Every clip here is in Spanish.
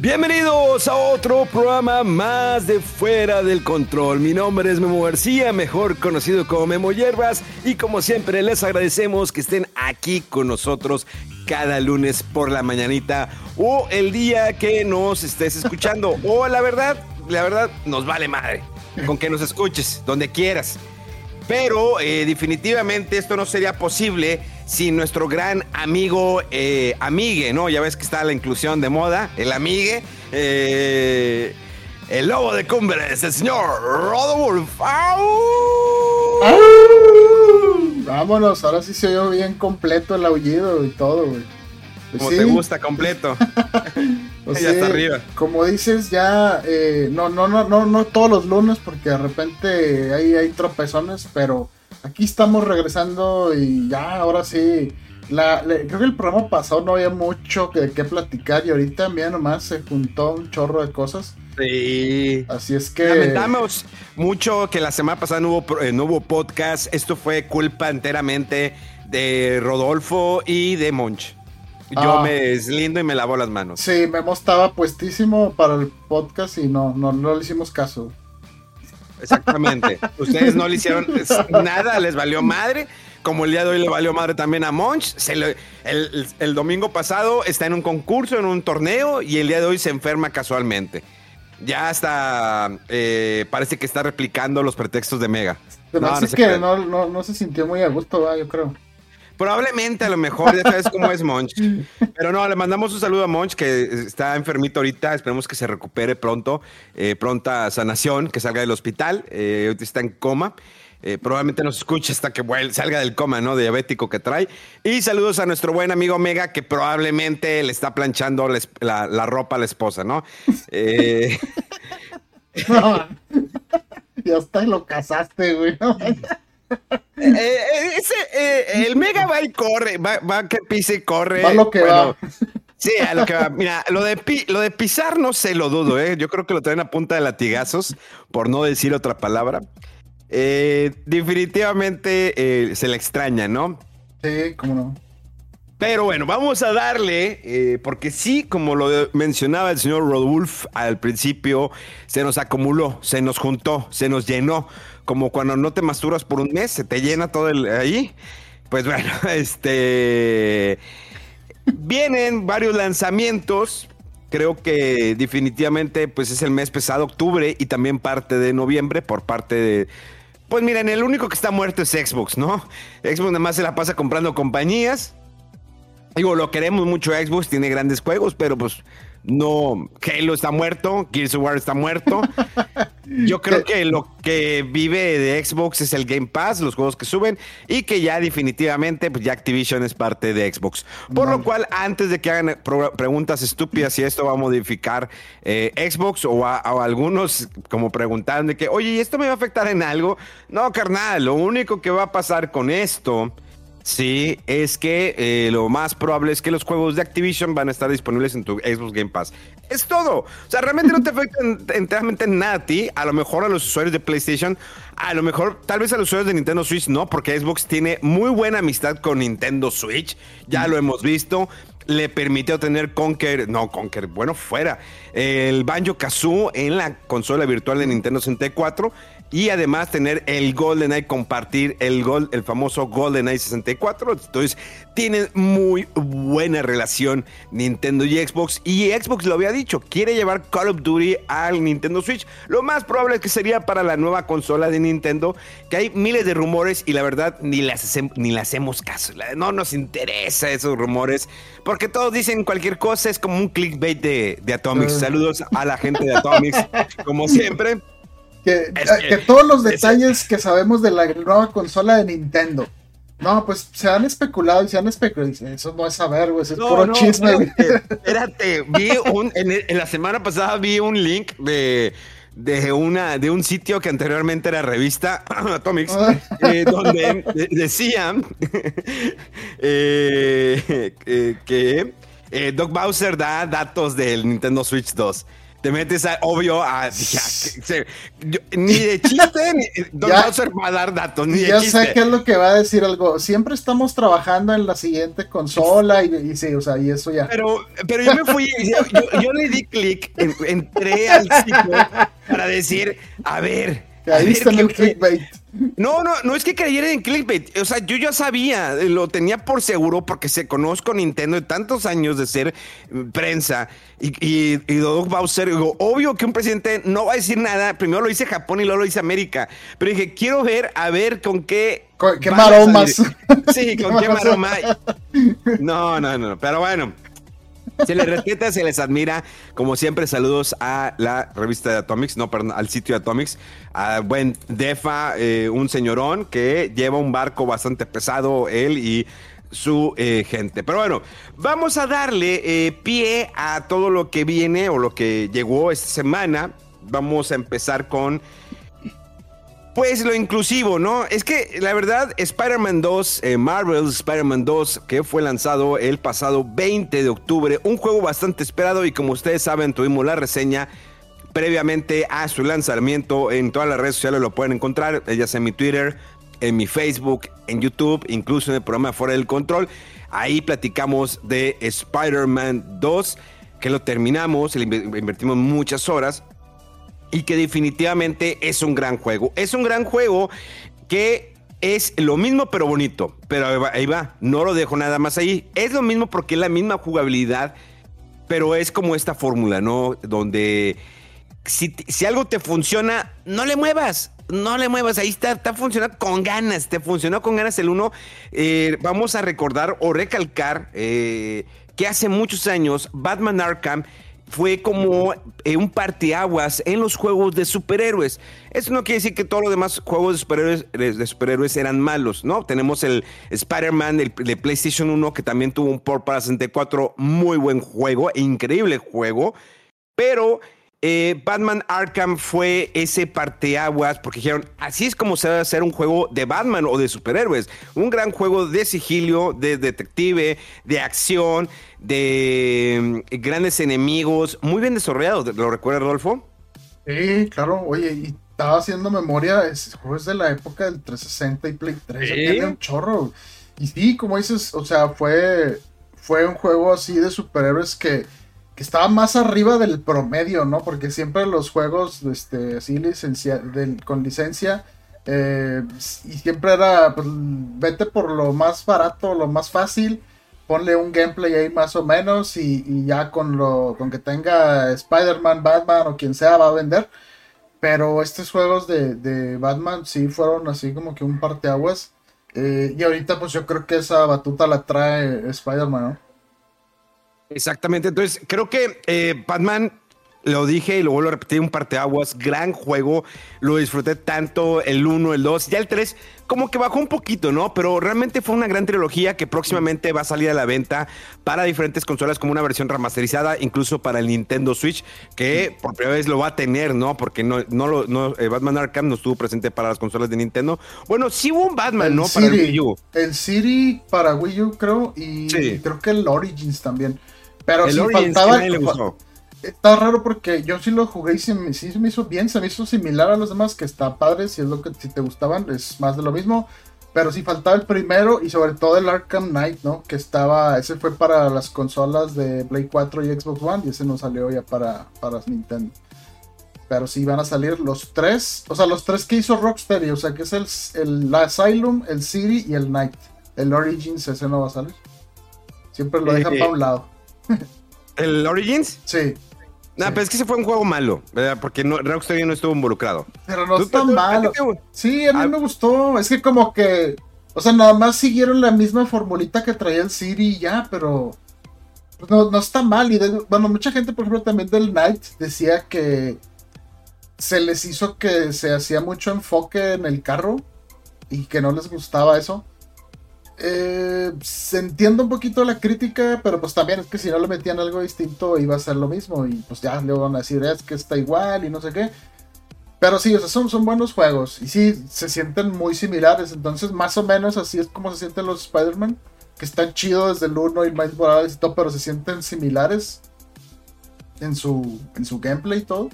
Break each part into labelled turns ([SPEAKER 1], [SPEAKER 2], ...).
[SPEAKER 1] Bienvenidos a otro programa más de Fuera del Control. Mi nombre es Memo García, mejor conocido como Memo Hierbas, y como siempre les agradecemos que estén aquí con nosotros cada lunes por la mañanita o el día que nos estés escuchando. o la verdad, la verdad, nos vale madre con que nos escuches donde quieras. Pero eh, definitivamente esto no sería posible sin nuestro gran amigo, eh, amigue, ¿no? Ya ves que está la inclusión de moda, el amigue, eh, el lobo de cumbres, el señor Rodolf.
[SPEAKER 2] Vámonos, ahora sí se oyó bien completo el aullido y todo, güey. Pues
[SPEAKER 1] Como
[SPEAKER 2] sí,
[SPEAKER 1] te gusta completo.
[SPEAKER 2] pues
[SPEAKER 1] ya
[SPEAKER 2] sí,
[SPEAKER 1] está arriba.
[SPEAKER 2] Como dices, ya eh, no, no, no, no, no todos los lunes, porque de repente hay, hay tropezones, pero aquí estamos regresando y ya, ahora sí. La, creo que el programa pasado no había mucho de qué platicar y ahorita, mira, nomás se juntó un chorro de cosas.
[SPEAKER 1] Sí.
[SPEAKER 2] Así es que.
[SPEAKER 1] Lamentamos mucho que la semana pasada no hubo, pro- eh, no hubo podcast. Esto fue culpa enteramente de Rodolfo y de Monch. Yo
[SPEAKER 2] Ah.
[SPEAKER 1] me deslindo y me lavo las manos.
[SPEAKER 2] Sí, Memo estaba puestísimo para el podcast y no, no, no le hicimos caso.
[SPEAKER 1] Exactamente. Ustedes no le hicieron nada, les valió madre. Como el día de hoy le valió madre también a Monch. Se le- el, el- domingo pasado está en un concurso, en un torneo, y el día de hoy se enferma casualmente. Ya hasta eh, parece que está replicando los pretextos de Mega.
[SPEAKER 2] Me
[SPEAKER 1] No,
[SPEAKER 2] que no, no, no se sintió muy a gusto, ¿va? yo creo.
[SPEAKER 1] Probablemente, a lo mejor, ya sabes cómo es Monch. Pero no, le mandamos un saludo a Monch, que está enfermito ahorita. Esperemos que se recupere pronto, eh, pronta sanación, que salga del hospital. Eh, ahorita está en coma. Eh, probablemente nos escuche hasta que salga del coma, ¿no? Diabético que trae. Y saludos a nuestro buen amigo Mega, que probablemente le está planchando la, es- la- la ropa a la esposa, ¿no? Eh,
[SPEAKER 2] ya hasta lo casaste, güey. ¿no?
[SPEAKER 1] Eh, eh, ese, eh, el Mega va y corre, va, va que pise y corre.
[SPEAKER 2] Va lo que va.
[SPEAKER 1] Sí, a lo que va. Mira, lo de, pi- lo de pisar no se lo dudo, ¿eh? Yo creo que lo traen a punta de latigazos, por no decir otra palabra. Eh, definitivamente se le extraña, ¿no?
[SPEAKER 2] Sí, cómo no.
[SPEAKER 1] Pero bueno, vamos a darle, eh, porque sí, como lo mencionaba el señor Rodolf al principio, se nos acumuló, se nos juntó, se nos llenó, como cuando no te masturbas por un mes, se te llena todo el ahí. Pues bueno, este vienen varios lanzamientos. Creo que definitivamente pues es el mes pesado, octubre y también parte de noviembre por parte de... Pues miren, el único que está muerto es Xbox, ¿no? Xbox nada más se la pasa comprando compañías. Digo, lo queremos mucho Xbox, tiene grandes juegos, pero pues no, Halo está muerto, Gears of War está muerto. Yo creo que lo que vive de Xbox es el Game Pass, los juegos que suben, y que ya definitivamente, pues ya Activision es parte de Xbox. Por lo cual, antes de que hagan preguntas estúpidas si esto va a modificar eh, Xbox o a, algunos como preguntaron de que, oye, ¿y esto me va a afectar en algo? No, carnal, lo único que va a pasar con esto Sí, es que eh, lo más probable es que los juegos de Activision van a estar disponibles en tu Xbox Game Pass. Es todo. O sea, realmente no te afecta en- enteramente en nada a ti. A lo mejor a los usuarios de PlayStation, a lo mejor, tal vez a los usuarios de Nintendo Switch no, porque Xbox tiene muy buena amistad con Nintendo Switch. Ya lo hemos visto. Le permitió tener Conker, no Conker, bueno, fuera. El Banjo Kazoo en la consola virtual de Nintendo 64. Y además tener el GoldenEye, compartir el, gol, el famoso GoldenEye 64. Entonces, tienen muy buena relación Nintendo y Xbox. Y Xbox lo había dicho, quiere llevar Call of Duty al Nintendo Switch. Lo más probable es que sería para la nueva consola de Nintendo, que hay miles de rumores y la verdad ni las ni le hacemos caso. No nos interesa esos rumores, porque todos dicen cualquier cosa, es como un clickbait de, de Atomics. Ah. Saludos a la gente de Atomics, como siempre.
[SPEAKER 2] Que, todos los detalles que sabemos de la nueva consola de Nintendo. No, pues se han especulado y se han especulado. Eso no es saber, güey, es puro chisme.
[SPEAKER 1] Espérate, vi un, en, la semana pasada vi un link de, de, una, de un sitio que anteriormente era revista Atomics, ah. eh, donde decían eh, que eh, Doc Bowser da datos del Nintendo Switch 2 te metes a, obvio a, ni de chiste ni, Don Bowser va a dar datos ni de
[SPEAKER 2] ya
[SPEAKER 1] chiste.
[SPEAKER 2] sé qué es lo que va a decir algo. Siempre estamos trabajando en la siguiente consola y, sí o sea y eso ya.
[SPEAKER 1] Pero pero yo me fui yo, yo le di clic entré al sitio para decir a ver
[SPEAKER 2] ahí está el clickbait
[SPEAKER 1] no, no, no es que creyera en clickbait. O sea, yo ya sabía, lo tenía por seguro porque se conozco Nintendo de tantos años de ser prensa. Y, y, y Doug Bowser, digo, obvio que un presidente no va a decir nada. Primero lo dice Japón y luego lo dice América. Pero dije, quiero ver, a ver con qué.
[SPEAKER 2] Con qué maromas.
[SPEAKER 1] Sí, con qué maroma. No, no, no. Pero bueno. Se les respeta, se les admira. Como siempre, saludos a la revista de Atomics, no, perdón, al sitio de Atomics. A buen Defa, eh, un señorón que lleva un barco bastante pesado, él y su eh, gente. Pero bueno, vamos a darle eh, pie a todo lo que viene o lo que llegó esta semana. Vamos a empezar con pues lo inclusivo, ¿no? Es que la verdad, Spider-Man 2, eh, Marvel Spider-Man 2, que fue lanzado el pasado 20 de octubre, un juego bastante esperado y como ustedes saben, tuvimos la reseña previamente a su lanzamiento en todas las redes sociales, lo pueden encontrar, ya sea en mi Twitter, en mi Facebook, en YouTube, incluso en el programa Fuera del Control. Ahí platicamos de Spider-Man 2, que lo terminamos, le invertimos muchas horas y que definitivamente es un gran juego. Es un gran juego que es lo mismo pero bonito. Pero ahí va, no lo dejo nada más ahí. Es lo mismo porque es la misma jugabilidad, pero es como esta fórmula, ¿no? Donde si, algo te funciona, no le muevas. No le muevas, ahí está, está funcionando con ganas, te funcionó con ganas el uno. Eh, vamos a recordar o recalcar eh, que hace muchos años Batman Arkham fue como eh, un parteaguas en los juegos de superhéroes. Eso no quiere decir que todos los demás juegos de superhéroes, de superhéroes eran malos, ¿no? Tenemos el Spider-Man de PlayStation 1 que también tuvo un port para 64, muy buen juego, increíble juego, pero eh, Batman Arkham fue ese parteaguas porque dijeron, así es como se debe hacer un juego de Batman o de superhéroes. Un gran juego de sigilio, de detective, de acción, de mm, grandes enemigos, muy bien desarrollado. ¿Lo recuerda Rodolfo?
[SPEAKER 2] Sí, claro. Oye, y estaba haciendo memoria, es, juego es de la época del 360 y Play 3, ¿Sí? un chorro. Y sí, como dices, o sea, fue, fue un juego así de superhéroes que que estaba más arriba del promedio, ¿no? Porque siempre los juegos, este, así licencia, con licencia, eh, y siempre era, pues, vete por lo más barato, lo más fácil, ponle un gameplay ahí más o menos, y, ya con lo, con que tenga Spider-Man, Batman o quien sea, va a vender. Pero estos juegos de, Batman sí fueron así como que un parteaguas. Eh, y ahorita pues yo creo que esa batuta la trae Spider-Man, ¿no?
[SPEAKER 1] Exactamente, entonces creo que eh, Batman, lo dije y lo vuelvo a repetir, un parteaguas, gran juego, lo disfruté tanto el 1, el 2, ya el 3 como que bajó un poquito, ¿no? Pero realmente fue una gran trilogía que próximamente va a salir a la venta para diferentes consolas como una versión remasterizada, incluso para el Nintendo Switch, que por primera vez lo va a tener, ¿no? Porque no, no, lo, no eh, Batman Arkham no estuvo presente para las consolas de Nintendo. Bueno, sí hubo un Batman, ¿no?
[SPEAKER 2] para el Wii U. El City para Wii U, creo, y creo que el Origins también. Pero si faltaba. Está raro porque yo sí lo jugué y se me, sí me hizo bien, se me hizo similar a los demás, que está padre, si es lo que si te gustaban, es más de lo mismo. Pero sí faltaba el primero y sobre todo el Arkham Knight, ¿no? Que estaba, ese fue para las consolas de Play 4 y Xbox One y ese no salió ya para, para Nintendo. Pero sí van a salir los tres, o sea, los tres que hizo Rocksteady, o sea, que es el, el Asylum, el City y el Night. El Origins, ese no va a salir. Siempre lo dejan para un lado.
[SPEAKER 1] ¿El Origins?
[SPEAKER 2] Sí.
[SPEAKER 1] No, pero es que ese fue un juego malo, ¿verdad? Porque no, Rocksteady no estuvo involucrado.
[SPEAKER 2] Pero no está malo. Sí, a mí me gustó. Es que como que, o sea, nada más siguieron la misma formulita que traía el City y ya, pero pues, no, no está mal. Y bueno, mucha gente, por ejemplo, también del Night decía que se les hizo que se hacía mucho enfoque en el carro y que no les gustaba eso. Eh, se entiende un poquito la crítica, pero pues también es que si no le metían algo distinto iba a ser lo mismo y pues ya le van a decir es que está igual y no sé qué. Pero sí, o sea, son, son buenos juegos y sí, se sienten muy similares, entonces más o menos así es como se sienten los Spider-Man, que están chidos desde el 1 y más Morales y todo, pero se sienten similares en su, en su gameplay y todo.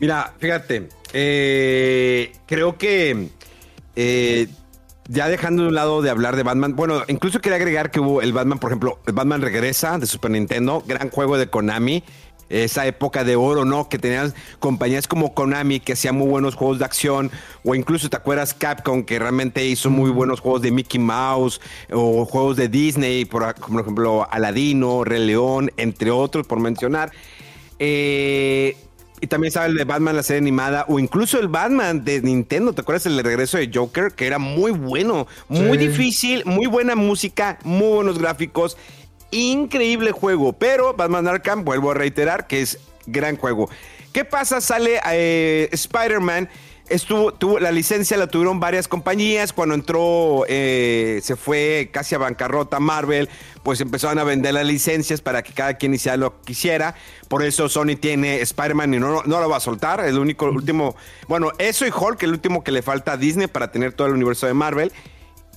[SPEAKER 1] Mira, fíjate, eh, creo que eh, ya dejando de un lado de hablar de Batman, bueno, incluso quería agregar que hubo el Batman, por ejemplo, el Batman regresa de Super Nintendo, gran juego de Konami, esa época de oro, ¿no? Que tenían compañías como Konami que hacían muy buenos juegos de acción, o incluso te acuerdas Capcom que realmente hizo muy buenos juegos de Mickey Mouse, o juegos de Disney, por, por ejemplo Aladino, Rey León, entre otros, por mencionar. Eh, y también sabe el de Batman, la serie animada, o incluso el Batman de Nintendo. ¿Te acuerdas el regreso de Joker? Que era muy bueno, muy difícil, muy buena música, muy buenos gráficos. Increíble juego. Pero Batman Arkham, vuelvo a reiterar, que es gran juego. ¿Qué pasa? Sale eh, Spider-Man estuvo, tuvo, la licencia la tuvieron varias compañías. Cuando entró, eh, se fue casi a bancarrota Marvel, pues empezaron a vender las licencias para que cada quien hiciera lo que quisiera. Por eso Sony tiene Spider-Man y no, no lo va a soltar. El único, último, bueno, eso y Hulk, el último que le falta a Disney para tener todo el universo de Marvel.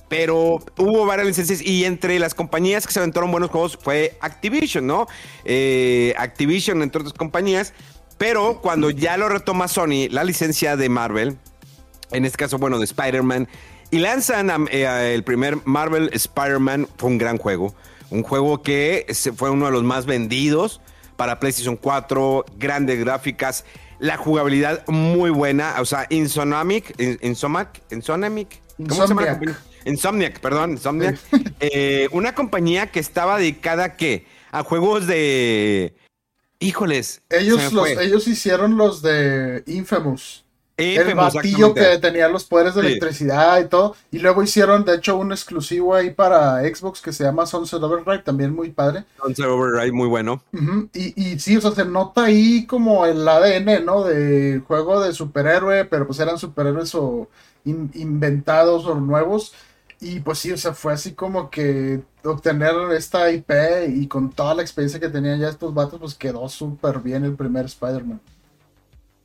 [SPEAKER 1] Pero hubo varias licencias y entre las compañías que se aventaron buenos juegos fue Activision, ¿no? Eh, Activision, entre otras compañías, pero cuando ya lo retoma Sony, la licencia de Marvel, en este caso, bueno, de Spider-Man, y lanzan eh, el primer Marvel Spider-Man, fue un gran juego. Un juego que fue uno de los más vendidos para PlayStation 4, grandes gráficas, la jugabilidad muy buena, o sea, Insomniac, Insomniac, Insomniac, ¿cómo se llama? Insomniac, perdón, Insomniac. Eh, una compañía que estaba dedicada a qué? A juegos de Híjoles.
[SPEAKER 2] Ellos, los, ellos hicieron los de Infamous. el batillo que tenía los poderes de electricidad y todo. Y luego hicieron, de hecho, un exclusivo ahí para Xbox que se llama Sunset Override, también muy padre.
[SPEAKER 1] Sunset Override, muy bueno.
[SPEAKER 2] y, y, sí, o sea, se nota ahí como el ADN, ¿no? De juego de superhéroe, pero pues eran superhéroes o inventados o nuevos. Y pues sí, o sea, fue así como que obtener esta IP y con toda la experiencia que tenían ya estos vatos, pues quedó súper bien el primer Spider-Man.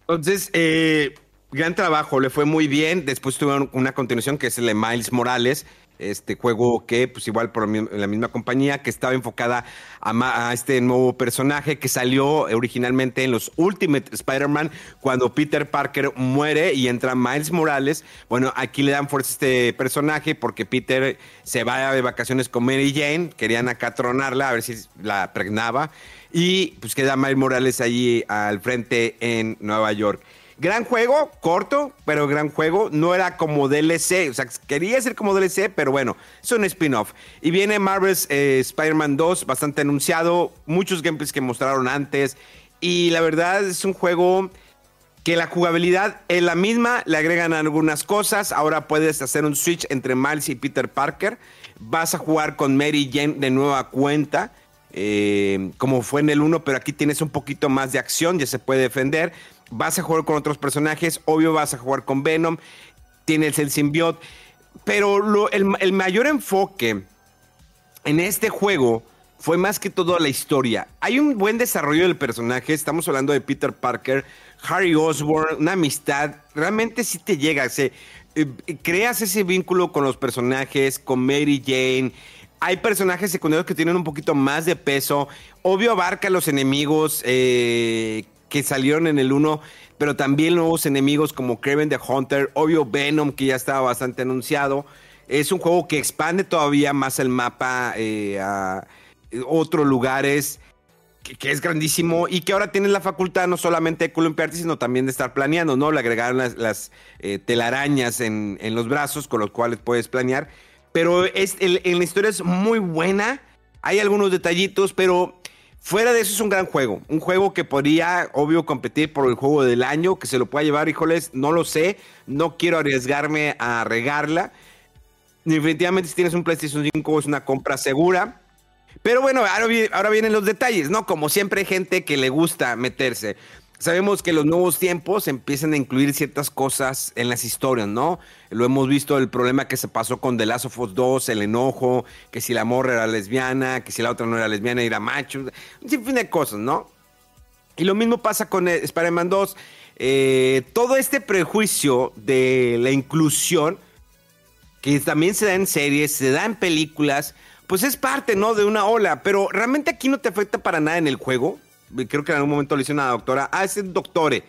[SPEAKER 1] Entonces, eh, gran trabajo, le fue muy bien. Después tuvieron una continuación que es el de Miles Morales, este juego que, pues igual por la misma compañía, que estaba enfocada a, este nuevo personaje que salió originalmente en los Ultimate Spider-Man cuando Peter Parker muere y entra Miles Morales. Bueno, aquí le dan fuerza a este personaje porque Peter se va de vacaciones con Mary Jane, querían acatronarla a ver si la pregnaba y pues queda Miles Morales allí al frente en Nueva York. Gran juego, corto, pero gran juego. No era como DLC, o sea, quería ser como DLC, pero bueno, es un spin-off. Y viene Marvel's eh, Spider-Man 2, bastante anunciado, muchos gameplays que mostraron antes. Y la verdad es un juego que la jugabilidad es la misma, le agregan algunas cosas. Ahora puedes hacer un switch entre Miles y Peter Parker. Vas a jugar con Mary Jane de nueva cuenta. Eh, como fue en el 1, pero aquí tienes un poquito más de acción, ya se puede defender vas a jugar con otros personajes, obvio vas a jugar con Venom, tienes el symbiote, pero el, mayor enfoque en este juego fue más que todo la historia. Hay un buen desarrollo del personaje, estamos hablando de Peter Parker, Harry Osborn, una amistad, realmente sí te llega, se, eh, creas ese vínculo con los personajes, con Mary Jane, hay personajes secundarios que tienen un poquito más de peso. Obvio abarca a los enemigos eh, que salieron en el 1, pero también nuevos enemigos como Kraven the Hunter, obvio Venom, que ya estaba bastante anunciado. Es un juego que expande todavía más el mapa eh, a otros lugares. que, es grandísimo y que ahora tienes la facultad no solamente de columpiarte, sino también de estar planeando, ¿no? Le agregaron las, eh, telarañas en, los brazos con los cuales puedes planear. Pero es, en la historia es muy buena. Hay algunos detallitos, pero fuera de eso es un gran juego. Un juego que podría, obvio, competir por el juego del año, que se lo pueda llevar, híjoles, no lo sé. No quiero arriesgarme a regarla. Definitivamente, si tienes un PlayStation 5, es una compra segura. Pero bueno, ahora, vienen los detalles, ¿no? Como siempre hay gente que le gusta meterse. Sabemos que los nuevos tiempos empiezan a incluir ciertas cosas en las historias, ¿no? Lo hemos visto el problema que se pasó con The Last of Us 2, el enojo, que si la morra era lesbiana, que si la otra no era lesbiana era macho, un sinfín de cosas, ¿no? Y lo mismo pasa con Spider-Man 2. Eh, todo este prejuicio de la inclusión, que también se da en series, se da en películas, pues es parte, ¿no? De una ola, pero realmente aquí no te afecta para nada en el juego. Creo que en algún momento le hice una doctora, ah, es el doctore.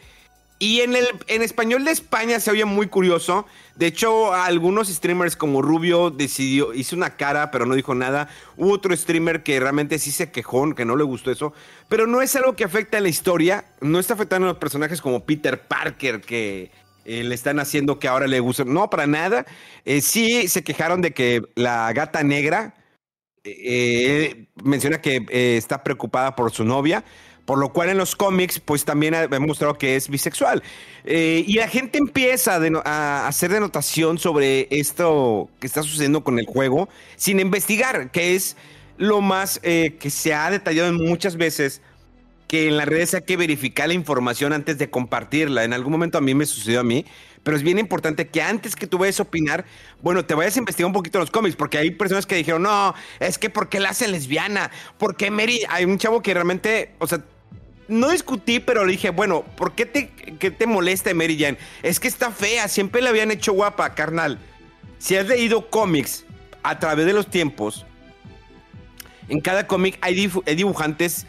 [SPEAKER 1] Y en, el, en español de España se oye muy curioso. De hecho, algunos streamers como Rubio decidió, hizo una cara, pero no dijo nada. Hubo otro streamer que realmente sí se quejó, que no le gustó eso. Pero no es algo que afecta a la historia. No está afectando a los personajes como Peter Parker, que eh, le están haciendo que ahora le guste. No, para nada. Eh, sí se quejaron de que la gata negra eh, menciona que está preocupada por su novia, por lo cual en los cómics, pues también ha demostrado que es bisexual. Eh, y la gente empieza a, hacer denotación sobre esto que está sucediendo con el juego, sin investigar, que es lo más que se ha detallado muchas veces, que en las redes hay que verificar la información antes de compartirla. En algún momento a mí me sucedió a mí pero es bien importante que antes que tú vayas a opinar, bueno, te vayas a investigar un poquito los cómics, porque hay personas que dijeron, no, es que ¿por qué la hacen lesbiana? ¿Por qué Mary? Hay un chavo que realmente, o sea, no discutí, pero le dije, bueno, ¿por qué te, qué te molesta Mary Jane? Es que está fea, siempre la habían hecho guapa, carnal. Si has leído cómics a través de los tiempos, en cada cómic hay, dibujantes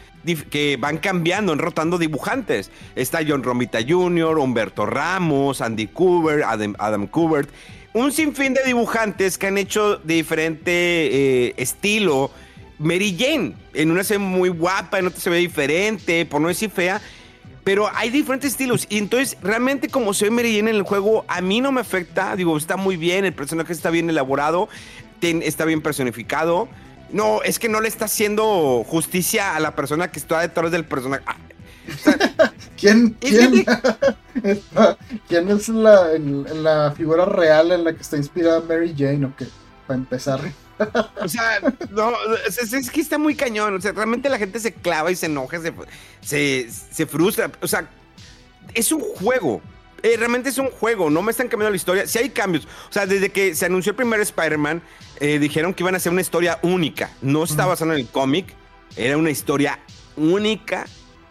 [SPEAKER 1] que van cambiando, rotando dibujantes. Está John Romita Jr., Humberto Ramos, Andy Kubert, Adam, Adam Kubert. Un sinfín de dibujantes que han hecho de diferente eh, estilo. Mary Jane, en una se ve muy guapa, en otra se ve diferente, por no decir fea. Pero hay diferentes estilos. Y entonces, realmente, como se ve Mary Jane en el juego, a mí no me afecta. Digo, está muy bien, el personaje está bien elaborado, está bien personificado. No, es que no le está haciendo justicia a la persona que está detrás del personaje. Ah,
[SPEAKER 2] ¿Quién, quién, ¿quién es la, la, figura real en la que está inspirada Mary Jane o qué? Para empezar.
[SPEAKER 1] O sea, no, es, que está muy cañón. O sea, realmente la gente se clava y se enoja, se, se frustra. O sea, es un juego. Eh, realmente es un juego, no me están cambiando la historia. Si hay cambios, o sea, desde que se anunció el primer Spider-Man, eh, dijeron que iban a ser una historia única. No estaba basado en el cómic, era una historia única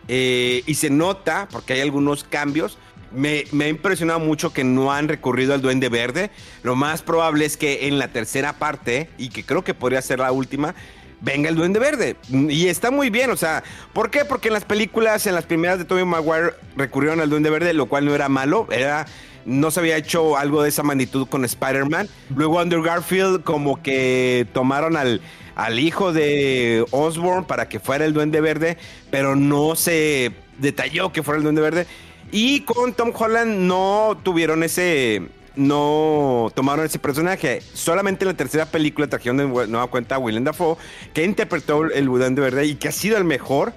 [SPEAKER 1] eh, y se nota, porque hay algunos cambios. Me, me, ha impresionado mucho que no han recurrido al Duende Verde. Lo más probable es que en la tercera parte, y que creo que podría ser la última, venga el Duende Verde. Y está muy bien, o sea, ¿por qué? Porque en las películas, en las primeras de Tobey Maguire, recurrieron al Duende Verde, lo cual no era malo, era no se había hecho algo de esa magnitud con Spider-Man. Luego Andrew Garfield como que tomaron al, al hijo de Osborn para que fuera el Duende Verde, pero no se detalló que fuera el Duende Verde. Y con Tom Holland no tuvieron ese no tomaron ese personaje. Solamente en la tercera película trajeron nueva cuenta a Willem Dafoe, que interpretó el Budán de verdad y que ha sido el mejor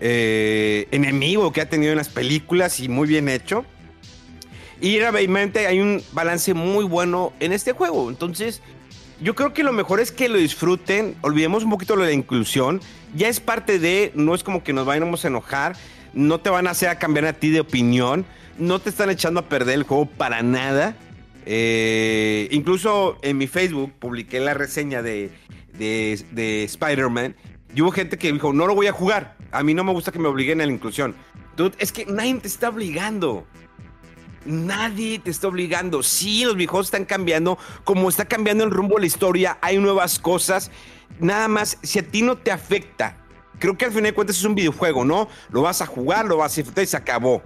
[SPEAKER 1] eh, enemigo que ha tenido en las películas y muy bien hecho. Y realmente hay un balance muy bueno en este juego. Entonces, yo creo que lo mejor es que lo disfruten. Olvidemos un poquito lo de la inclusión. Ya es parte de, no es como que nos vayamos a enojar. No te van a hacer cambiar a ti de opinión. No te están echando a perder el juego para nada. Eh, incluso en mi Facebook publiqué la reseña de, de, Spider-Man. Y hubo gente que dijo, no lo voy a jugar. A mí no me gusta que me obliguen a la inclusión. Dude, es que nadie te está obligando. Nadie te está obligando. Sí, los viejos están cambiando. Como está cambiando el rumbo de la historia, hay nuevas cosas. Nada más, si a ti no te afecta, creo que al final de cuentas es un videojuego, ¿no? Lo vas a jugar, lo vas a disfrutar y se acabó.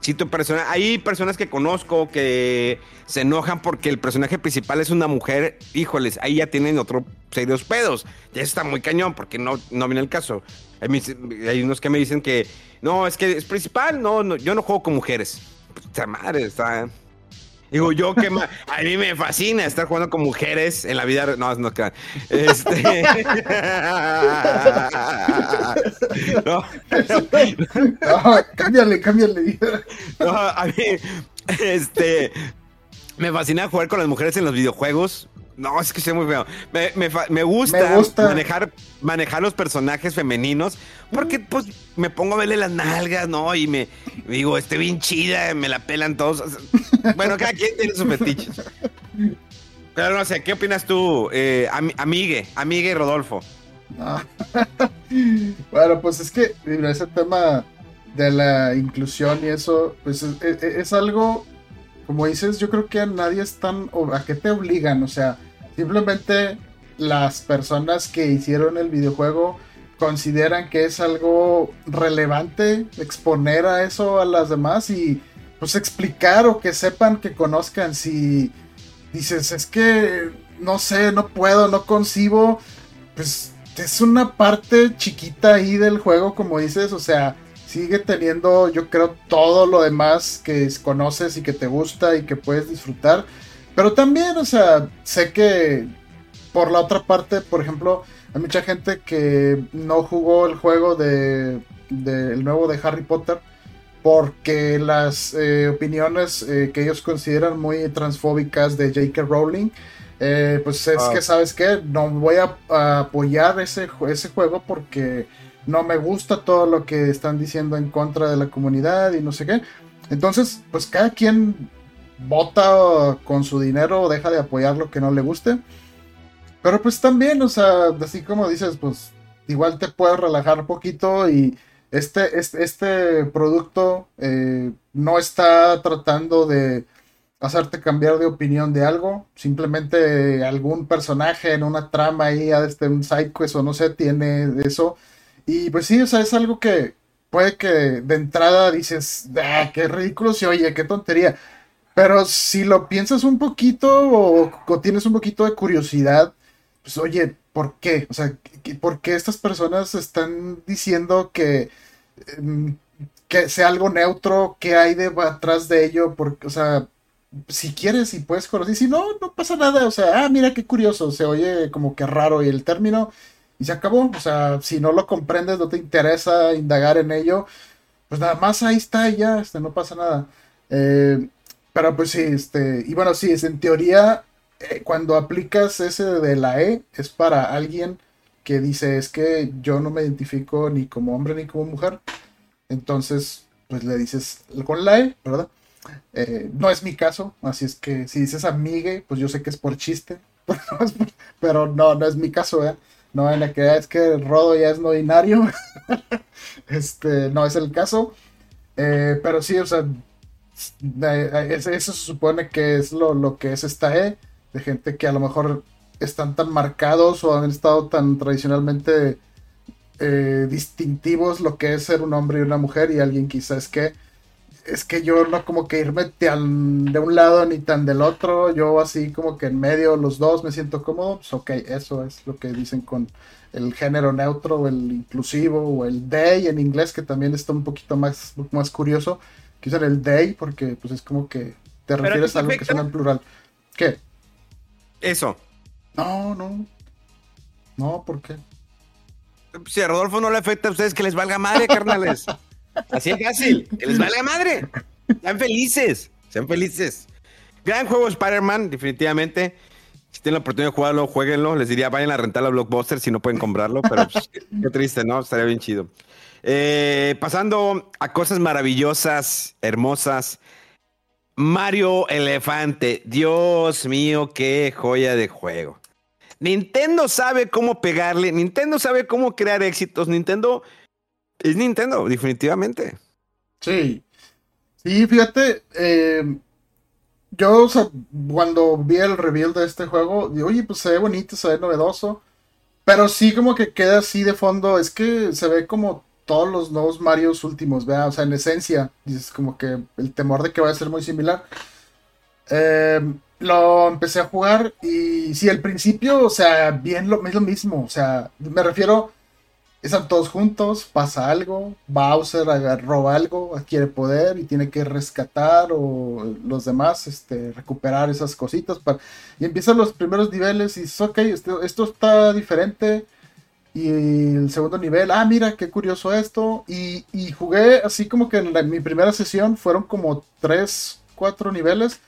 [SPEAKER 1] si tu persona, hay personas que conozco que se enojan porque el personaje principal es una mujer, híjoles, ahí ya tienen otro serios pedos. Ya está muy cañón porque no, no viene el caso. Hay, unos que me dicen que no, es que es principal, no, no yo no juego con mujeres. Puta madre, está. Digo, yo que a mí me fascina estar jugando con mujeres en la vida. No, no, este...
[SPEAKER 2] no. no, cámbiale, cámbiale.
[SPEAKER 1] No, a mí, este, me fascina jugar con las mujeres en los videojuegos. No, es que soy muy feo. Me, gusta, Manejar, manejar los personajes femeninos porque pues me pongo a verle las nalgas, ¿no? Y me, digo, estoy bien chida, me la pelan todos. Bueno, cada quien tiene sus fetiches. Pero no sé, ¿qué opinas tú, eh, amigue, amigue Rodolfo?
[SPEAKER 2] bueno, pues es que ese tema de la inclusión y eso, pues es algo como dices, yo creo que a nadie están, a qué te obligan, o sea, simplemente las personas que hicieron el videojuego consideran que es algo relevante exponer a eso a las demás y pues explicar o que sepan, que conozcan. Si dices, es que no sé, no puedo, no concibo, pues es una parte chiquita ahí del juego, como dices, o sea, sigue teniendo, yo creo, todo lo demás que conoces y que te gusta y que puedes disfrutar. Pero también, o sea, sé que por la otra parte, por ejemplo, hay mucha gente que no jugó el juego de, el nuevo de Harry Potter porque las eh, opiniones eh, que ellos consideran muy transfóbicas de J.K. Rowling, eh, pues es ah. que, ¿sabes qué? No voy a, a, apoyar ese, ese juego porque no me gusta todo lo que están diciendo en contra de la comunidad y no sé qué. Entonces, pues cada quien vota con su dinero o deja de apoyar lo que no le guste. Pero pues también, o sea, así como dices, pues igual te puedes relajar poquito y este, este, este producto eh, no está tratando de hacerte cambiar de opinión de algo. Simplemente algún personaje en una trama ahí, este, un sidequest o no sé, tiene eso y pues sí, o sea, es algo que puede que de entrada dices, ah, qué ridículo se oye, qué tontería. Pero si lo piensas un poquito o, tienes un poquito de curiosidad, pues oye, ¿por qué? O sea, ¿por qué estas personas están diciendo que, em, que sea algo neutro? ¿Qué hay detrás de ello? Porque, o sea, si quieres y puedes conocer, si no, no pasa nada. O sea, ah, mira qué curioso, se oye como que raro y el término y se acabó. O sea, si no lo comprendes, no te interesa indagar en ello, pues nada más ahí está y ya, este, no pasa nada. Eh, pero pues sí, este, y bueno, sí, es en teoría, eh, cuando aplicas ese de la E, es para alguien que dice, es que yo no me identifico ni como hombre ni como mujer. Entonces, pues le dices con la E, ¿verdad? Eh, no es mi caso, así es que si dices amigue, pues yo sé que es por chiste, pero no, no es mi caso, ¿eh? No en la que es que Rodo ya es no binario. este, no es el caso. Eh, pero sí, o sea, eso se supone que es lo, que es esta E, de gente que a lo mejor están tan marcados o han estado tan tradicionalmente eh, distintivos lo que es ser un hombre y una mujer y alguien quizás que es que yo no como que irme tan de un lado ni tan del otro, yo así como que en medio los dos me siento cómodo, pues ok, eso es lo que dicen con el género neutro o el inclusivo o el they en inglés que también está un poquito más, más curioso, que usar el they porque pues es como que te refieres a algo que suena en plural. ¿Qué?
[SPEAKER 1] Eso.
[SPEAKER 2] No, no. No, ¿por qué?
[SPEAKER 1] Si a Rodolfo no le afecta a ustedes que les valga madre, carnales. Así es fácil. Que les vale madre. Sean felices. Sean felices. Gran juego Spider-Man, definitivamente. Si tienen la oportunidad de jugarlo, jueguenlo. Les diría, vayan a rentar la Blockbuster si no pueden comprarlo, pero pues, qué triste, ¿no? Estaría bien chido. Eh, pasando a cosas maravillosas, hermosas. Mario Elefante. Dios mío, qué joya de juego. Nintendo sabe cómo pegarle. Nintendo sabe cómo crear éxitos. Nintendo es Nintendo, definitivamente.
[SPEAKER 2] Sí. Sí, fíjate, eh, yo, cuando vi el reveal de este juego, digo, oye, pues se ve bonito, se ve novedoso. Pero sí como que queda así de fondo, es que se ve como todos los nuevos Marios últimos, ¿vea? O sea, en esencia, dices como que el temor de que vaya a ser muy similar. Em, lo empecé a jugar y sí, al principio, o sea, bien lo, es lo mismo, o sea, me refiero, están todos juntos, pasa algo, Bowser roba algo, adquiere poder y tiene que rescatar o los demás, este, recuperar esas cositas para... y empiezan los primeros niveles y ok, esto, esto está diferente, y el segundo nivel, ah, mira, qué curioso esto. Y, jugué así como que en, mi primera sesión fueron como 3, 4 niveles.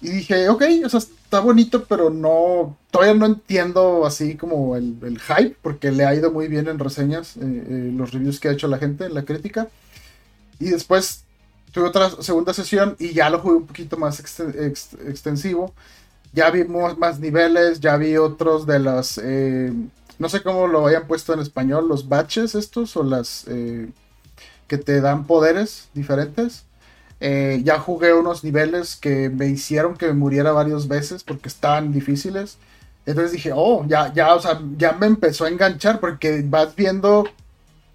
[SPEAKER 2] Y dije, ok, o sea, está bonito, pero no, todavía no entiendo así como el, hype, porque le ha ido muy bien en reseñas, eh, eh, los reviews que ha hecho la gente, en la crítica. Y después tuve otra segunda sesión y ya lo jugué un poquito más extensivo. Ya vi más, niveles, ya vi otros de las... Eh, no sé cómo lo hayan puesto en español, los baches estos o las eh, que te dan poderes diferentes. Eh, ya jugué unos niveles que me hicieron que me muriera varias veces porque estaban difíciles. Entonces dije, oh, ya, ya, o sea, ya me empezó a enganchar porque vas viendo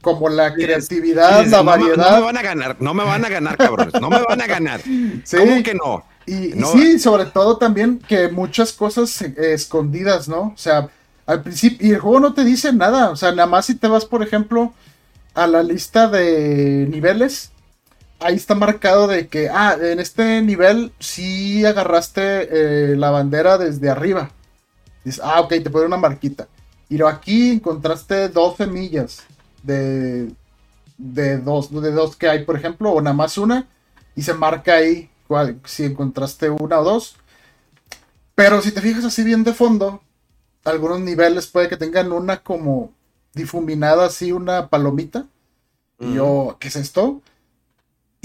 [SPEAKER 2] como la creatividad, la variedad.
[SPEAKER 1] No, me van a ganar, no me van a ganar, cabrones, no me van a ganar. ¿Cómo que no?
[SPEAKER 2] Y, sí, sobre todo también que muchas cosas escondidas, ¿no? O sea, al principio, y el juego no te dice nada, o sea, nada más si te vas, por ejemplo, a la lista de niveles, ahí está marcado de que, ah, en este nivel sí agarraste eh, la bandera desde arriba. Dices, ah, ok, te pone una marquita. Y aquí encontraste dos semillas de, de, dos, de dos que hay, por ejemplo, o nada más una, y se marca ahí cuál, si encontraste una o dos. Pero si te fijas así bien de fondo, algunos niveles puede que tengan una como difuminada así, una palomita. Y yo, ¿qué es esto?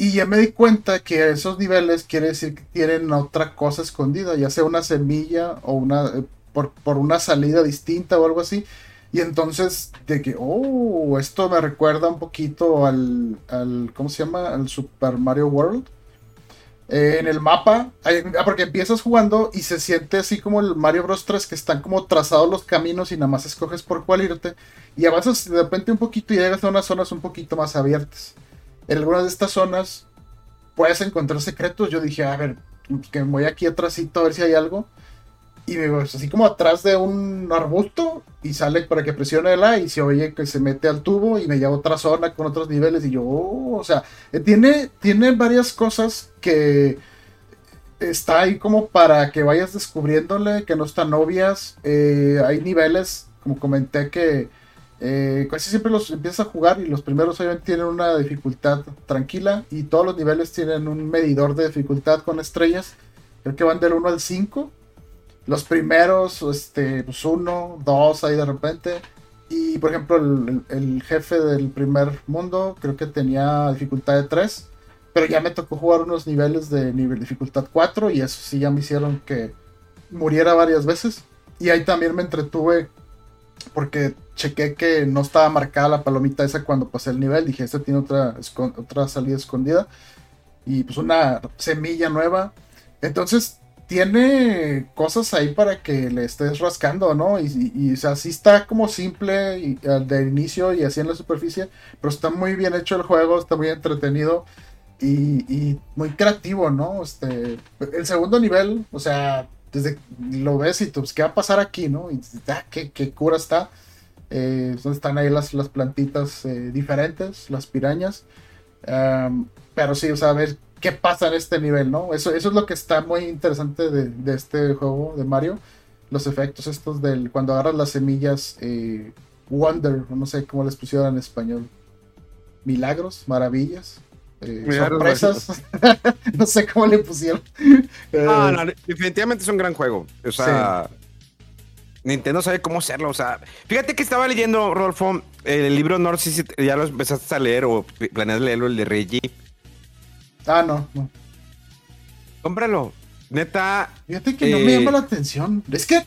[SPEAKER 2] Y ya me di cuenta que esos niveles quiere decir que tienen otra cosa escondida, ya sea una semilla o una eh, por, una salida distinta o algo así. Y entonces, de que, oh, esto me recuerda un poquito al, al ¿cómo se llama? Al Super Mario World. Eh, en el mapa, ah, porque empiezas jugando y se siente así como el Mario Bros 3 que están como trazados los caminos y nada más escoges por cuál irte y avanzas de repente un poquito y llegas a unas zonas un poquito más abiertas. En algunas de estas zonas puedes encontrar secretos. Yo dije, a ver, que me voy aquí atrásito a ver si hay algo y me voy así como atrás de un arbusto y sale para que presione el A y se oye que se mete al tubo y me lleva a otra zona con otros niveles y yo, oh, o sea, eh, tiene, tiene varias cosas que está ahí como para que vayas descubriéndole, que no están obvias. Eh, hay niveles, como comenté, que eh, casi siempre los empiezas a jugar y los primeros obviamente tienen una dificultad tranquila y todos los niveles tienen un medidor de dificultad con estrellas. Creo que van del 1 al 5 los primeros, este, pues uno, dos ahí de repente. Y por ejemplo, el, jefe del primer mundo creo que tenía dificultad de 3. Pero ya me tocó jugar unos niveles de nivel dificultad 4 y eso sí ya me hicieron que muriera varias veces. Y ahí también me entretuve porque chequé que no estaba marcada la palomita esa cuando pasé el nivel. Dije, este tiene otra, otra salida escondida. Y pues una semilla nueva. Entonces tiene cosas ahí para que le estés rascando, ¿no? Y, y, o sea, sí está como simple y, de inicio y así en la superficie, pero está muy bien hecho el juego, está muy entretenido y, muy creativo, ¿no? Este, el segundo nivel, o sea, desde lo ves y tú, pues, ¿qué va a pasar aquí, no? Y ah, qué, qué cura está. Eh, están ahí las, las plantitas eh, diferentes, las pirañas. pero sí, o sea, a ver qué pasa en este nivel, ¿no? Eso, eso es lo que está muy interesante de, este juego de Mario. Los efectos estos del cuando agarras las semillas eh, Wonder, no sé cómo les pusieron en español. Milagros, maravillas. Eh, sorpresas. no sé cómo le pusieron.
[SPEAKER 1] no, no, definitivamente es un gran juego. O sea, Nintendo sabe cómo hacerlo. O sea, fíjate que estaba leyendo, Rolfo, el libro North, si ya lo empezaste a leer o planeas leerlo, el de Reggie.
[SPEAKER 2] Ah, no, no.
[SPEAKER 1] Cómpralo. Neta.
[SPEAKER 2] Fíjate que no me llama eh, la atención. Es que,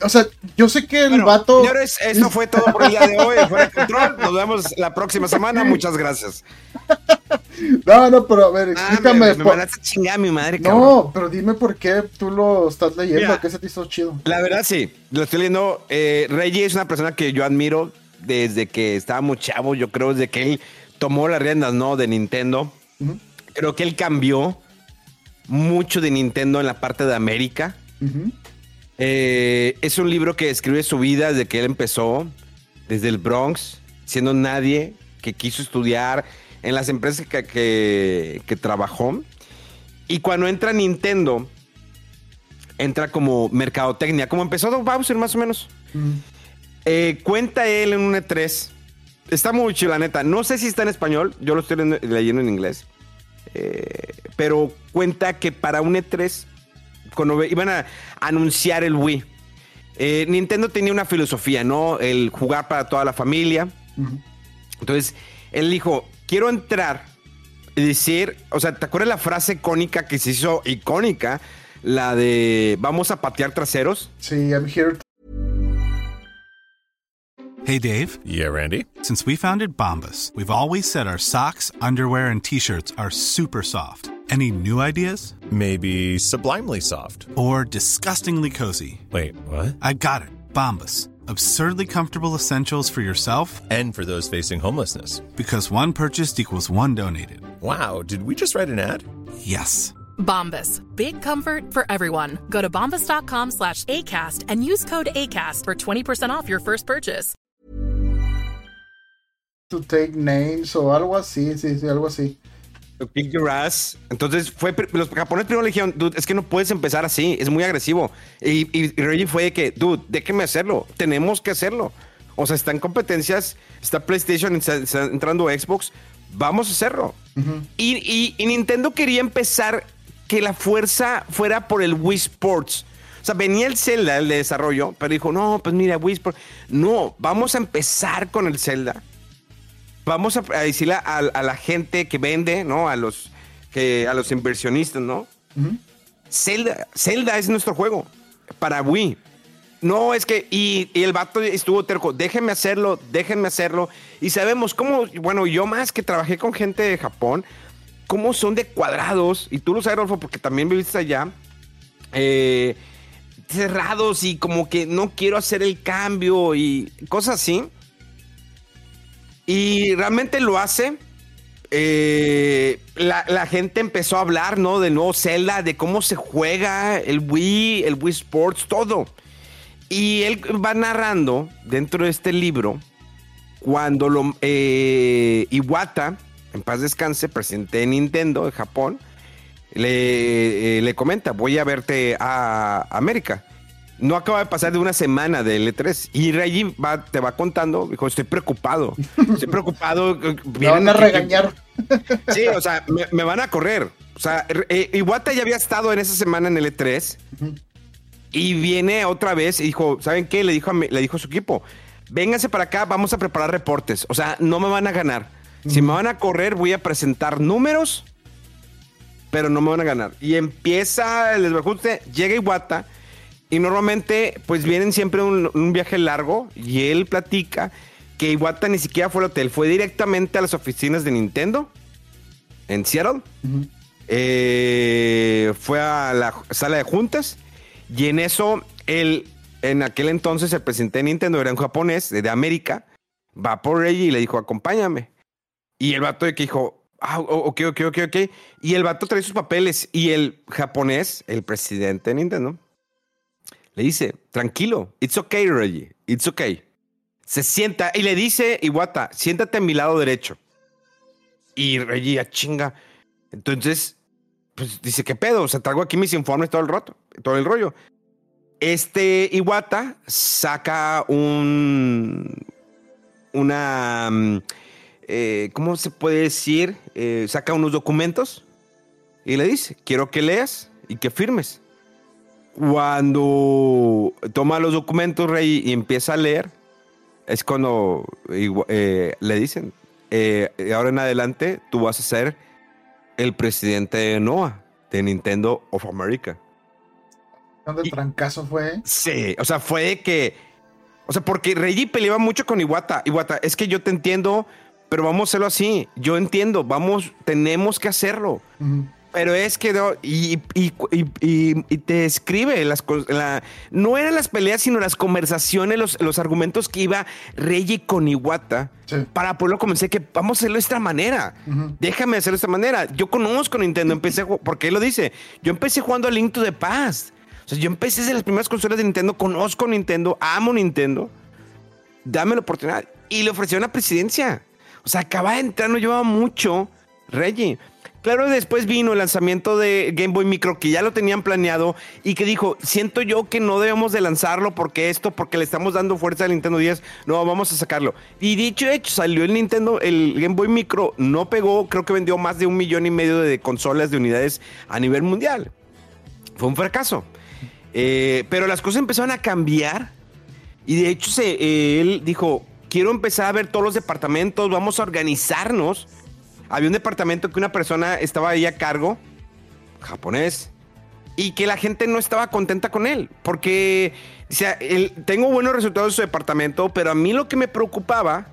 [SPEAKER 2] o sea, yo sé que el vato.
[SPEAKER 1] Señores, eso fue todo por el día de hoy. Fuera de control. Nos vemos la próxima semana. Muchas gracias.
[SPEAKER 2] no, no, pero a ver, explícame.
[SPEAKER 1] Ah, me, me a chingar a mi madre,
[SPEAKER 2] cabrón. No, pero dime por qué tú lo estás leyendo. ¿Qué se te hizo chido?
[SPEAKER 1] La verdad, sí. Lo estoy leyendo. Eh, Reggie es una persona que yo admiro desde que estábamos chavos, yo creo, desde que él tomó las riendas, ¿no? De Nintendo. Creo que él cambió mucho de Nintendo en la parte de América. Eh, es un libro que describe su vida desde que él empezó, desde el Bronx, siendo nadie, que quiso estudiar en las empresas que, que, trabajó. Y cuando entra Nintendo, entra como mercadotecnia, como empezó Bowser más o menos. Eh, cuenta él en un E3. Está muy chido, la neta. No sé si está en español, yo lo estoy leyendo en inglés. Eh, pero cuenta que para un E3, cuando iban a anunciar el Wii, eh, Nintendo tenía una filosofía, ¿no? El jugar para toda la familia. Entonces, él dijo, quiero entrar y decir, o sea, ¿te acuerdas la frase icónica que se hizo icónica? La de, vamos a patear traseros.
[SPEAKER 2] Sí, I'm here.
[SPEAKER 3] Hey, Dave.
[SPEAKER 4] Yeah, Randy.
[SPEAKER 3] Since we founded Bombus, we've always said our socks, underwear, and T-shirts are super soft. Any new ideas?
[SPEAKER 4] Maybe sublimely soft.
[SPEAKER 3] Or disgustingly cozy.
[SPEAKER 4] Wait, what?
[SPEAKER 3] I got it. Bombus. Absurdly comfortable essentials for yourself
[SPEAKER 4] and for those facing homelessness.
[SPEAKER 3] Because one purchased equals one donated.
[SPEAKER 4] Wow, did we just write an ad?
[SPEAKER 3] Yes.
[SPEAKER 5] Bombas. Big comfort for everyone. Go to bombas.com slash ACAST and use code ACAST for 20% off your first purchase.
[SPEAKER 2] To take names o algo así, sí, sí, algo así.
[SPEAKER 1] To kick your ass. Entonces, fue, los japoneses primero le dijeron, dude, es que no puedes empezar así, es muy agresivo. Y, y, Reggie fue de que, dude, déjeme hacerlo, tenemos que hacerlo. O sea, está en competencias, está PlayStation, está, está entrando Xbox, vamos a hacerlo. Uh -huh. y, y, Nintendo quería empezar que la fuerza fuera por el Wii Sports. O sea, venía el Zelda, el de desarrollo, pero dijo, no, pues mira, Wii Sports. No, vamos a empezar con el Zelda vamos a, a decirle a, a, la gente que vende, ¿no? A los, que, a los inversionistas, ¿no? Uh -huh. Zelda, Zelda es nuestro juego para Wii. No, es que, y, y, el vato estuvo terco, déjenme hacerlo, déjenme hacerlo. Y sabemos cómo, bueno, yo más que trabajé con gente de Japón, cómo son de cuadrados, y tú lo sabes, Rolfo, porque también viviste allá, eh, cerrados y como que no quiero hacer el cambio y cosas así. Y realmente lo hace. Eh, la, la, gente empezó a hablar, ¿no? De nuevo Zelda, de cómo se juega el Wii, el Wii Sports, todo. Y él va narrando dentro de este libro cuando lo, eh, Iwata, en paz descanse, presidente de Nintendo de Japón, le, eh, le comenta, voy a verte a América no acaba de pasar de una semana de L3 y Reggie va, te va contando, dijo, estoy preocupado, estoy preocupado.
[SPEAKER 2] me van a regañar.
[SPEAKER 1] Sí, o sea, me, me van a correr. O sea, eh, Iwata ya había estado en esa semana en L3 uh -huh. y viene otra vez y dijo, ¿saben qué? Le dijo a, le dijo a su equipo, vénganse para acá, vamos a preparar reportes. O sea, no me van a ganar. Uh -huh. Si me van a correr, voy a presentar números, pero no me van a ganar. Y empieza el desbarajuste, llega Iwata y normalmente, pues vienen siempre un, un, viaje largo y él platica que Iwata ni siquiera fue al hotel, fue directamente a las oficinas de Nintendo en Seattle. Uh -huh. eh, fue a la sala de juntas y en eso él, en aquel entonces el presidente de Nintendo era un japonés de América, va por ella y le dijo, acompáñame. Y el vato de que dijo, ah, ok, ok, ok, ok. Y el vato trae sus papeles y el japonés, el presidente de Nintendo, le dice, tranquilo, it's okay, Reggie, it's okay. Se sienta y le dice, Iwata, siéntate a mi lado derecho. Y Reggie, a chinga. Entonces, pues dice, ¿qué pedo? O sea, traigo aquí mis informes todo el rato, todo el rollo. Este Iwata saca un. Una. Eh, ¿Cómo se puede decir? Eh, saca unos documentos y le dice: Quiero que leas y que firmes cuando toma los documentos, Rey, y empieza a leer, es cuando eh, le dicen, eh, ahora en adelante tú vas a ser el presidente de NOAA, de Nintendo of America.
[SPEAKER 2] ¿Dónde el trancazo fue?
[SPEAKER 1] Sí, o sea, fue que, o sea, porque Reggie peleaba mucho con Iwata. Iwata, es que yo te entiendo, pero vamos a hacerlo así. Yo entiendo, vamos, tenemos que hacerlo. Uh -huh. Pero es que no, y, y- y- y- y te escribe las la, no eran las peleas, sino las conversaciones, los, los argumentos que iba Reggie con Iwata
[SPEAKER 2] Sí.
[SPEAKER 1] para poderlo convencer que vamos a hacerlo de esta manera. Déjame hacerlo de esta manera. Yo conozco Nintendo, empecé, porque él lo dice, yo empecé jugando a Link to the Past. O sea, yo empecé desde las primeras consolas de Nintendo, conozco Nintendo, amo Nintendo. Dame la oportunidad. Y le ofreció una presidencia. O sea, acaba de entrar, no llevaba mucho Reggie. Claro, después vino el lanzamiento de Game Boy Micro, que ya lo tenían planeado y que dijo, siento yo que no debemos de lanzarlo porque esto, porque le estamos dando fuerza al Nintendo 10, no, vamos a sacarlo. Y dicho hecho, salió el Nintendo, el Game Boy Micro, no pegó, creo que vendió más de un millón y medio de consolas, de unidades a nivel mundial. Fue un fracaso. Eh, pero las cosas empezaron a cambiar y de hecho se, eh, él dijo, quiero empezar a ver todos los departamentos, vamos a organizarnos. Había un departamento que una persona estaba ahí a cargo, japonés, y que la gente no estaba contenta con él, porque o sea, él- tengo buenos resultados en su departamento, pero a mí lo que me preocupaba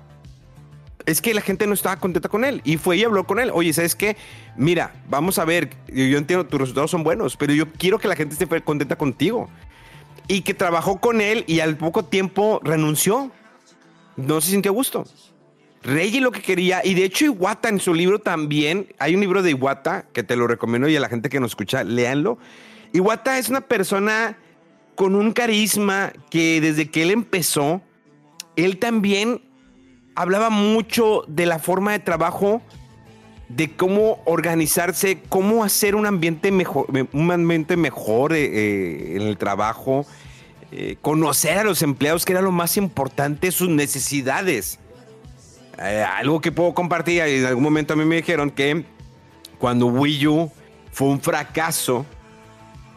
[SPEAKER 1] es que la gente no estaba contenta con él. Y fue y habló con él. Oye, ¿sabes qué? Mira, vamos a ver, yo, entiendo, tus resultados son buenos, pero yo quiero que la gente esté contenta contigo. Y que trabajó con él y al poco tiempo renunció. No se sintió a gusto. Reggie lo que quería, y de hecho Iwata en su libro también, hay un libro de Iwata que te lo recomiendo y a la gente que nos escucha, léanlo. Iwata es una persona con un carisma que desde que él empezó, él también hablaba mucho de la forma de trabajo, de cómo organizarse, cómo hacer un ambiente mejor, un ambiente mejor eh, eh, en el trabajo, eh, conocer a los empleados, que era lo más importante, sus necesidades. Eh, algo que puedo compartir, en algún momento a mí me dijeron que cuando Wii U fue un fracaso,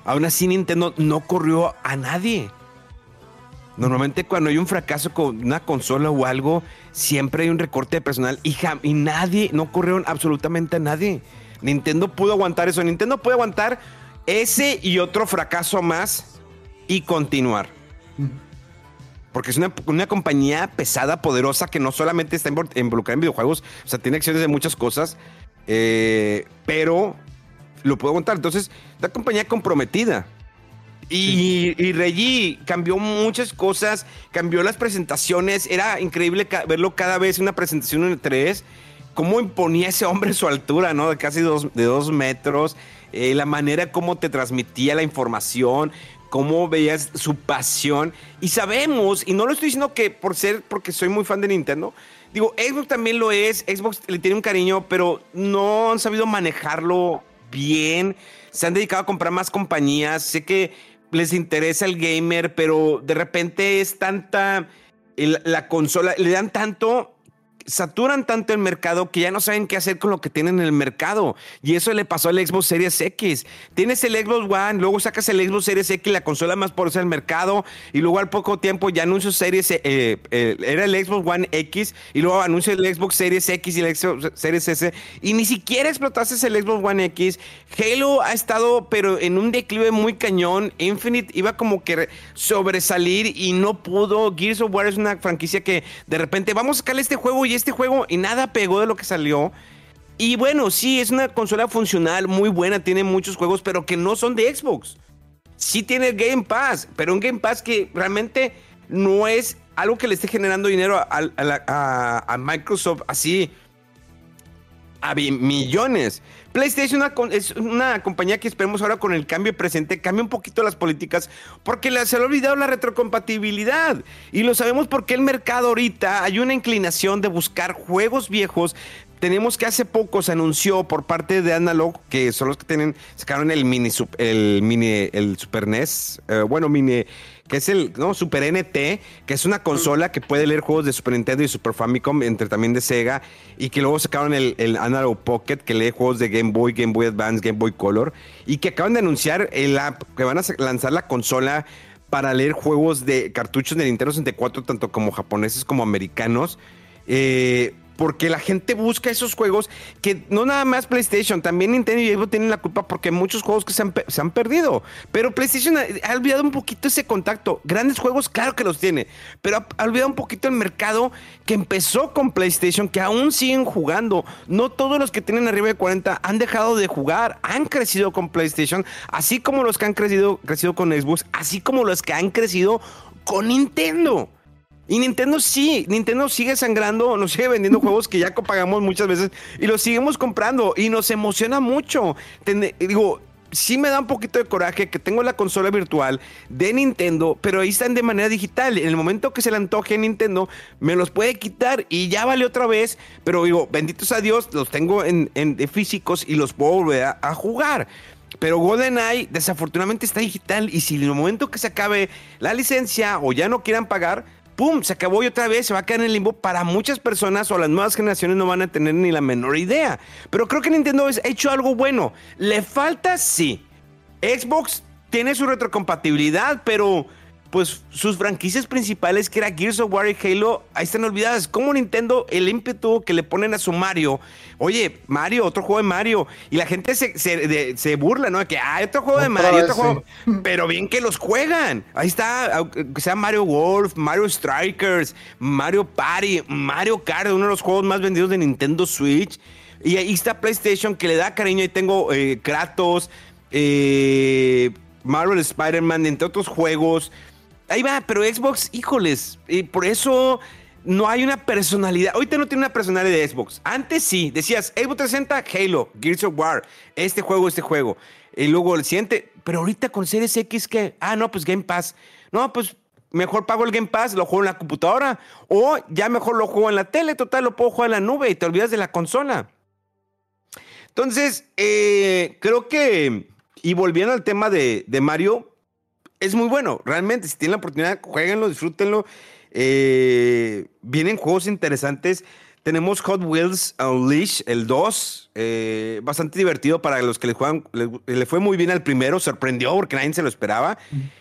[SPEAKER 1] aún así Nintendo no corrió a nadie. Normalmente cuando hay un fracaso con una consola o algo, siempre hay un recorte de personal y, y nadie, no corrieron absolutamente a nadie. Nintendo pudo aguantar eso. Nintendo puede aguantar ese y otro fracaso más y continuar. Porque es una, una compañía pesada, poderosa, que no solamente está invol- involucrada en videojuegos, o sea, tiene acciones de muchas cosas, eh, pero lo puede aguantar. Entonces, una compañía comprometida. Y, y Reggie cambió muchas cosas, cambió las presentaciones, era increíble ca- verlo cada vez en una presentación en tres, cómo imponía ese hombre su altura, ¿no? De casi dos, de dos metros, eh, la manera como te transmitía la información, cómo veías su pasión. Y sabemos, y no lo estoy diciendo que por ser, porque soy muy fan de Nintendo, digo, Xbox también lo es, Xbox le tiene un cariño, pero no han sabido manejarlo bien, se han dedicado a comprar más compañías, sé que les interesa el gamer, pero de repente es tanta la consola, le dan tanto, saturan tanto el mercado que ya no saben qué hacer con lo que tienen en el mercado. Y eso le pasó al Xbox Series X. Tienes el Xbox One, luego sacas el Xbox Series X, la consola más poderosa del mercado, y luego al poco tiempo ya anunció Series, eh, eh, era el Xbox One X, y luego anunció el Xbox Series X y el Xbox Series S, y ni siquiera explotaste el Xbox One X. Halo ha estado, pero en un declive muy cañón. Infinite iba como que re- sobresalir y no pudo. Gears of War es una franquicia que de repente vamos a sacarle este juego y este juego y nada pegó de lo que salió. Y bueno, sí, es una consola funcional muy buena, tiene muchos juegos, pero que no son de Xbox. Sí tiene Game Pass, pero un Game Pass que realmente no es algo que le esté generando dinero a, Microsoft así a millones. PlayStation es una compañía que esperemos ahora con el cambio presente cambie un poquito las políticas porque se le ha olvidado la retrocompatibilidad. Y lo sabemos porque el mercado ahorita hay una inclinación de buscar juegos viejos. Tenemos que hace poco se anunció por parte de Analog, que son los que tienen, sacaron el mini, el mini, el Super NES, eh, bueno, mini, que es el ¿no? Super NT, que es una consola que puede leer juegos de Super Nintendo y Super Famicom, entre también de Sega, y que luego sacaron el, el Analog Pocket, que lee juegos de Game Boy, Game Boy Advance, Game Boy Color, y que acaban de anunciar el app, que van a lanzar la consola para leer juegos de cartuchos de Nintendo 64, tanto como japoneses como americanos. Eh, porque la gente busca esos juegos que no nada más PlayStation, también Nintendo y Xbox tienen la culpa porque muchos juegos que se han, se han perdido. Pero PlayStation ha, ha olvidado un poquito ese contacto. Grandes juegos, claro que los tiene, pero ha, ha olvidado un poquito el mercado que empezó con PlayStation, que aún siguen jugando. No todos los que tienen arriba de 40 han dejado de jugar, han crecido con PlayStation, así como los que han crecido, crecido con Xbox, así como los que han crecido con Nintendo. Y Nintendo sí, Nintendo sigue sangrando, nos sigue vendiendo juegos que ya pagamos muchas veces y los seguimos comprando y nos emociona mucho. Digo, sí me da un poquito de coraje que tengo la consola virtual de Nintendo, pero ahí están de manera digital. En el momento que se le antoje a Nintendo, me los puede quitar y ya vale otra vez. Pero digo, benditos a Dios, los tengo en, físicos y los puedo volver a, a jugar. Pero GoldenEye desafortunadamente está digital y si en el momento que se acabe la licencia o ya no quieran pagar, ¡pum! Se acabó y otra vez se va a quedar en el limbo para muchas personas o las nuevas generaciones no van a tener ni la menor idea. Pero creo que Nintendo ha hecho algo bueno. Le falta, sí. Xbox tiene su retrocompatibilidad, pero pues sus franquicias principales, que era Gears of War y Halo, ahí están olvidadas. Como Nintendo, el ímpetu que le ponen a su Mario, oye, Mario, otro juego de Mario, y la gente se, se, de- se burla, ¿no? De que hay otro juego de Mario, otro juego. Pero bien que los juegan. Ahí está, aunque sea Mario Golf, Mario Strikers, Mario Party, Mario Kart, uno de los juegos más vendidos de Nintendo Switch. Y ahí está PlayStation que le da cariño. Ahí tengo eh, Kratos, eh, Marvel Spider-Man, entre otros juegos. Ahí va, pero Xbox, híjoles, y por eso no hay una personalidad. Ahorita no tiene una personalidad de Xbox. Antes sí, decías Xbox 360, Halo, Gears of War, este juego, este juego. Y luego el siguiente, pero ahorita con Series X, ¿qué? Ah, no, pues Game Pass. No, pues mejor pago el Game Pass, lo juego en la computadora. O ya mejor lo juego en la tele, total, lo puedo jugar en la nube y te olvidas de la consola. Entonces, eh, creo que, y volviendo al tema de Mario, es muy bueno, realmente. Si tienen la oportunidad, jueguenlo, disfrútenlo. Eh, vienen juegos interesantes. Tenemos Hot Wheels Unleashed, el 2, eh, bastante divertido para los que le juegan. Le, le fue muy bien al primero, sorprendió porque nadie se lo esperaba.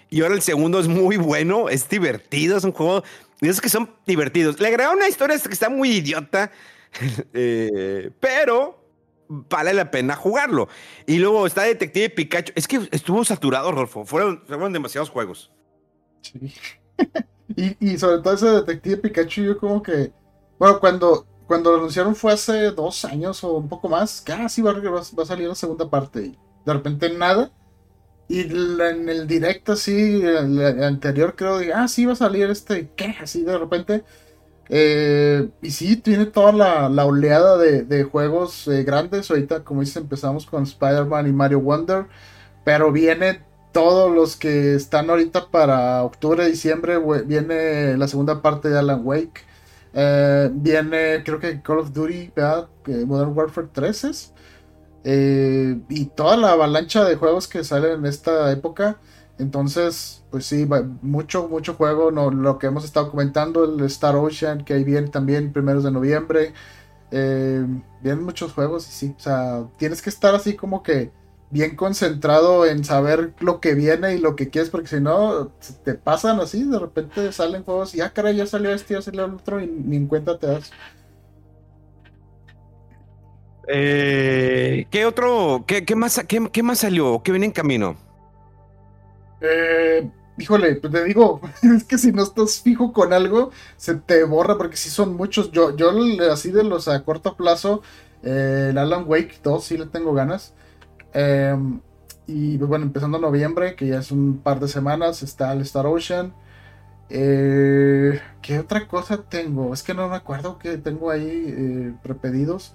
[SPEAKER 1] Y ahora el segundo es muy bueno, es divertido, es un juego de esos que son divertidos. Le agregaron una historia que está muy idiota, eh, pero vale la pena jugarlo. Y luego está Detective Pikachu. Es que estuvo saturado, Rolfo. Fueron, demasiados juegos.
[SPEAKER 2] Sí. y, y sobre todo ese Detective Pikachu, yo como que. Bueno, cuando, cuando lo anunciaron fue hace dos años o un poco más. Que ah, va, a- va a salir la segunda parte. Y de repente nada. Y en el directo así, el, el anterior creo, de, ah, sí va a salir este. ¿Qué? Así de repente. Eh, y sí, tiene toda la, oleada de, juegos eh, grandes. Ahorita, como dices, empezamos con Spider-Man y Mario Wonder. Pero viene todos los que están ahorita para octubre, diciembre. Viene la segunda parte de Alan Wake. Eh, viene, creo que Call of Duty. Que Modern Warfare 3 es. Eh, y toda la avalancha de juegos que salen en esta época. Entonces, pues sí, mucho, mucho juego. No, lo que hemos estado comentando, el Star Ocean, que ahí viene también primeros de noviembre. Eh, vienen muchos juegos y sí, o sea, tienes que estar así como que bien concentrado en saber lo que viene y lo que quieres, porque si no, te pasan así, de repente salen juegos y ah, caray, ya salió este, ya salió el otro y ni en cuenta te das.
[SPEAKER 1] Eh, ¿Qué otro? ¿Qué, qué más, qué, qué más salió? ¿Qué viene en camino?
[SPEAKER 2] Eh, híjole, pues te digo, es que si no estás fijo con algo, se te borra porque sí son muchos. Yo, yo así de los a corto plazo, eh, el Alan Wake 2 sí le tengo ganas. Eh, y pues bueno, empezando noviembre, que ya es un par de semanas, está el Star Ocean. Eh, ¿qué otra cosa tengo? Es que no me acuerdo que tengo ahí eh, prepedidos.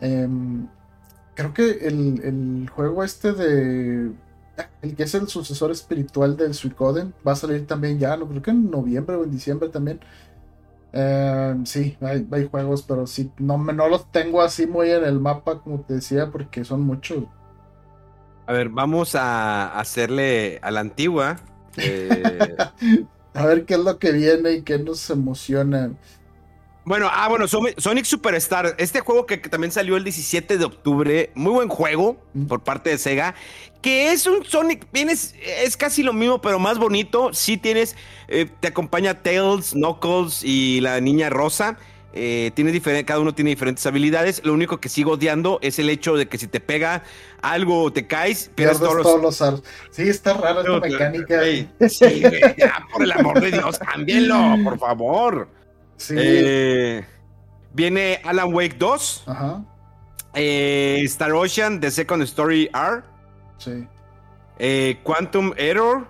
[SPEAKER 2] Em, creo que el juego este de el que es el sucesor espiritual del Suicoden va a salir también ya, no creo que en noviembre o en diciembre también. Eh, sí, hay, hay juegos, pero sí, no, no los tengo así muy en el mapa, como te decía, porque son muchos.
[SPEAKER 1] A ver, vamos a hacerle a la antigua. Eh,
[SPEAKER 2] A ver qué es lo que viene y qué nos emociona.
[SPEAKER 1] Bueno, ah, bueno, Sonic Superstar. Este juego que, que también salió el 17 de octubre. Muy buen juego por parte de Sega. Que es un Sonic, vienes, es casi lo mismo, pero más bonito. Sí tienes, eh, te acompaña Tails, Knuckles y la niña rosa. eh, tiene diferente, cada uno tiene diferentes habilidades. Lo único que sigo odiando es el hecho de que si te pega algo o te caes, pierdes, todos los...
[SPEAKER 2] todos los. Sí, está rara esta mecánica.
[SPEAKER 1] Sí, güey, ya, por el amor de Dios, cámbienlo, por favor.
[SPEAKER 2] Sí.
[SPEAKER 1] Eh, viene Alan Wake 2,
[SPEAKER 2] Ajá.
[SPEAKER 1] eh, Star Ocean, The Second Story R,
[SPEAKER 2] Sí.
[SPEAKER 1] eh, Quantum Error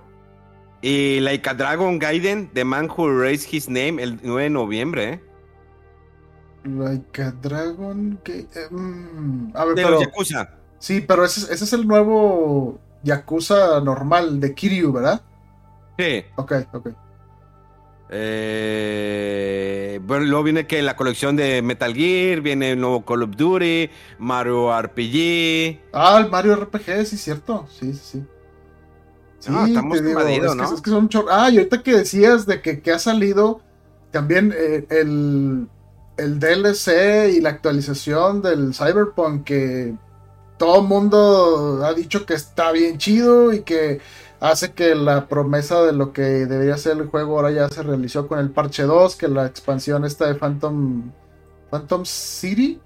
[SPEAKER 1] y Like a Dragon Gaiden, The Man Who Raised His Name, el 9 de noviembre.
[SPEAKER 2] Like a Dragon. mm, a ver,
[SPEAKER 1] De
[SPEAKER 2] pero.
[SPEAKER 1] los Yakuza.
[SPEAKER 2] Sí, pero ese, ese es el nuevo Yakuza normal de Kiryu, ¿verdad?
[SPEAKER 1] Sí.
[SPEAKER 2] Ok, ok.
[SPEAKER 1] Eh, bueno, luego viene que la colección de Metal Gear, viene el nuevo Call of Duty, Mario RPG.
[SPEAKER 2] Ah, el Mario RPG, sí, cierto. Sí, sí, sí. Sí,
[SPEAKER 1] No, estamos
[SPEAKER 2] digo,
[SPEAKER 1] invadidos,
[SPEAKER 2] es que,
[SPEAKER 1] ¿no?
[SPEAKER 2] es que son Ah, y ahorita que decías de que, que ha salido también eh, el, el DLC y la actualización del Cyberpunk que todo el mundo ha dicho que está bien chido y que hace que la promesa de lo que debería ser el juego ahora ya se realizó con el parche 2, que la expansión esta de Phantom Phantom City,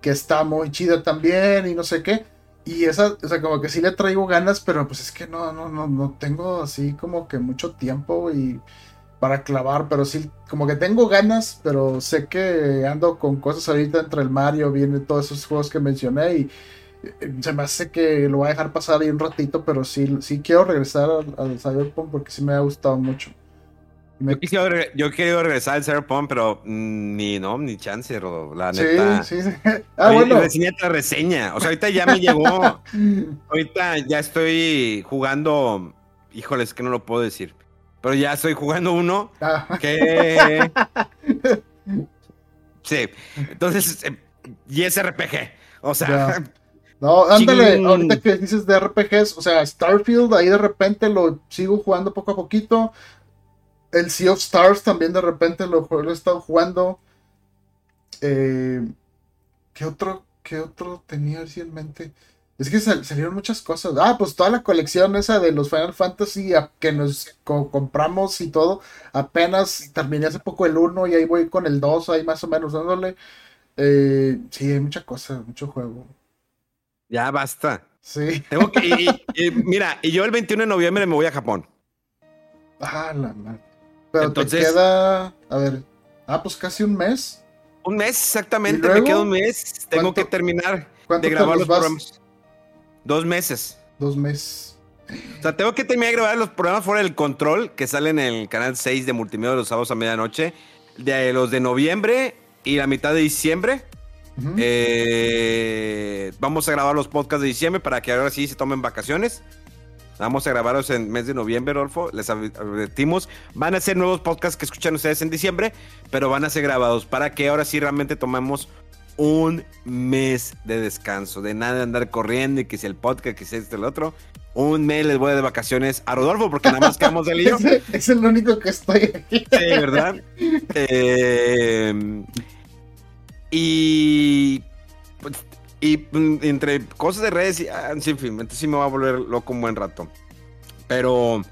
[SPEAKER 2] que está muy chida también y no sé qué. Y esa, o sea, como que sí le traigo ganas, pero pues es que no, no, no, no tengo así como que mucho tiempo y para clavar, pero sí, como que tengo ganas, pero sé que ando con cosas ahorita entre el Mario, viene todos esos juegos que mencioné y se me hace que lo voy a dejar pasar ahí un ratito, pero sí, sí quiero regresar al, al Cyberpunk porque sí me ha gustado mucho. Me-
[SPEAKER 1] Yo, querido regresar al Cyberpunk, pero mm, ni no, ni chance, Rodo, la
[SPEAKER 2] Sí,
[SPEAKER 1] neta.
[SPEAKER 2] sí, sí. Ah,
[SPEAKER 1] Oye,
[SPEAKER 2] bueno.
[SPEAKER 1] reseñate la reseña. O sea, ahorita ya me llegó. ahorita ya estoy jugando. Híjole, es que no lo puedo decir. Pero ya estoy jugando uno
[SPEAKER 2] Ah,
[SPEAKER 1] que. sí. Entonces, eh, y es RPG. O sea,
[SPEAKER 2] Ya. No, ándale, ahorita que dices de RPGs, o sea, Starfield, ahí de repente lo sigo jugando poco a poquito. El Sea of Stars también de repente lo, he estado jugando. Eh, ¿qué otro, qué otro tenía así en mente? Es que sal- salieron muchas cosas. Ah, pues toda la colección esa de los Final Fantasy a- que nos co- compramos y todo. Apenas terminé hace poco el 1 y ahí voy con el 2, ahí más o menos dándole. Eh, sí, hay mucha cosa, mucho juego.
[SPEAKER 1] Ya basta.
[SPEAKER 2] Sí.
[SPEAKER 1] Tengo que. y- y- y mira, y yo el 21 de noviembre me voy a Japón.
[SPEAKER 2] Ah, la madre. Pero
[SPEAKER 1] Entonces-
[SPEAKER 2] te queda, a ver, ah, pues casi un mes.
[SPEAKER 1] Un mes, exactamente. Me queda un mes. Tengo
[SPEAKER 2] ¿Cuánto-
[SPEAKER 1] que terminar
[SPEAKER 2] ¿Cuánto
[SPEAKER 1] de grabar
[SPEAKER 2] los
[SPEAKER 1] los
[SPEAKER 2] vas?
[SPEAKER 1] programas. Dos meses.
[SPEAKER 2] Dos meses.
[SPEAKER 1] O sea, tengo que terminar de grabar los programas fuera del control que salen en el canal 6 de multimedia los sábados a medianoche. De los de noviembre y la mitad de diciembre. Eh, vamos a grabar los podcasts de diciembre para que ahora sí se tomen vacaciones. Vamos a grabarlos en mes de noviembre, Rolfo. Les adv- advertimos. Van a ser nuevos podcasts que escuchan ustedes en diciembre, pero van a ser grabados para que ahora sí realmente tomemos un mes de descanso. De nada de andar corriendo y que si el podcast, que si este el otro. Un mes les voy de vacaciones a Rodolfo porque nada más quedamos de lío.
[SPEAKER 2] Es, es el único que estoy aquí.
[SPEAKER 1] Sí, ¿verdad? Eh, y, pues, y mm, entre cosas de redes, y, ah, fin, entonces sí me va a volver loco un buen rato. Pero,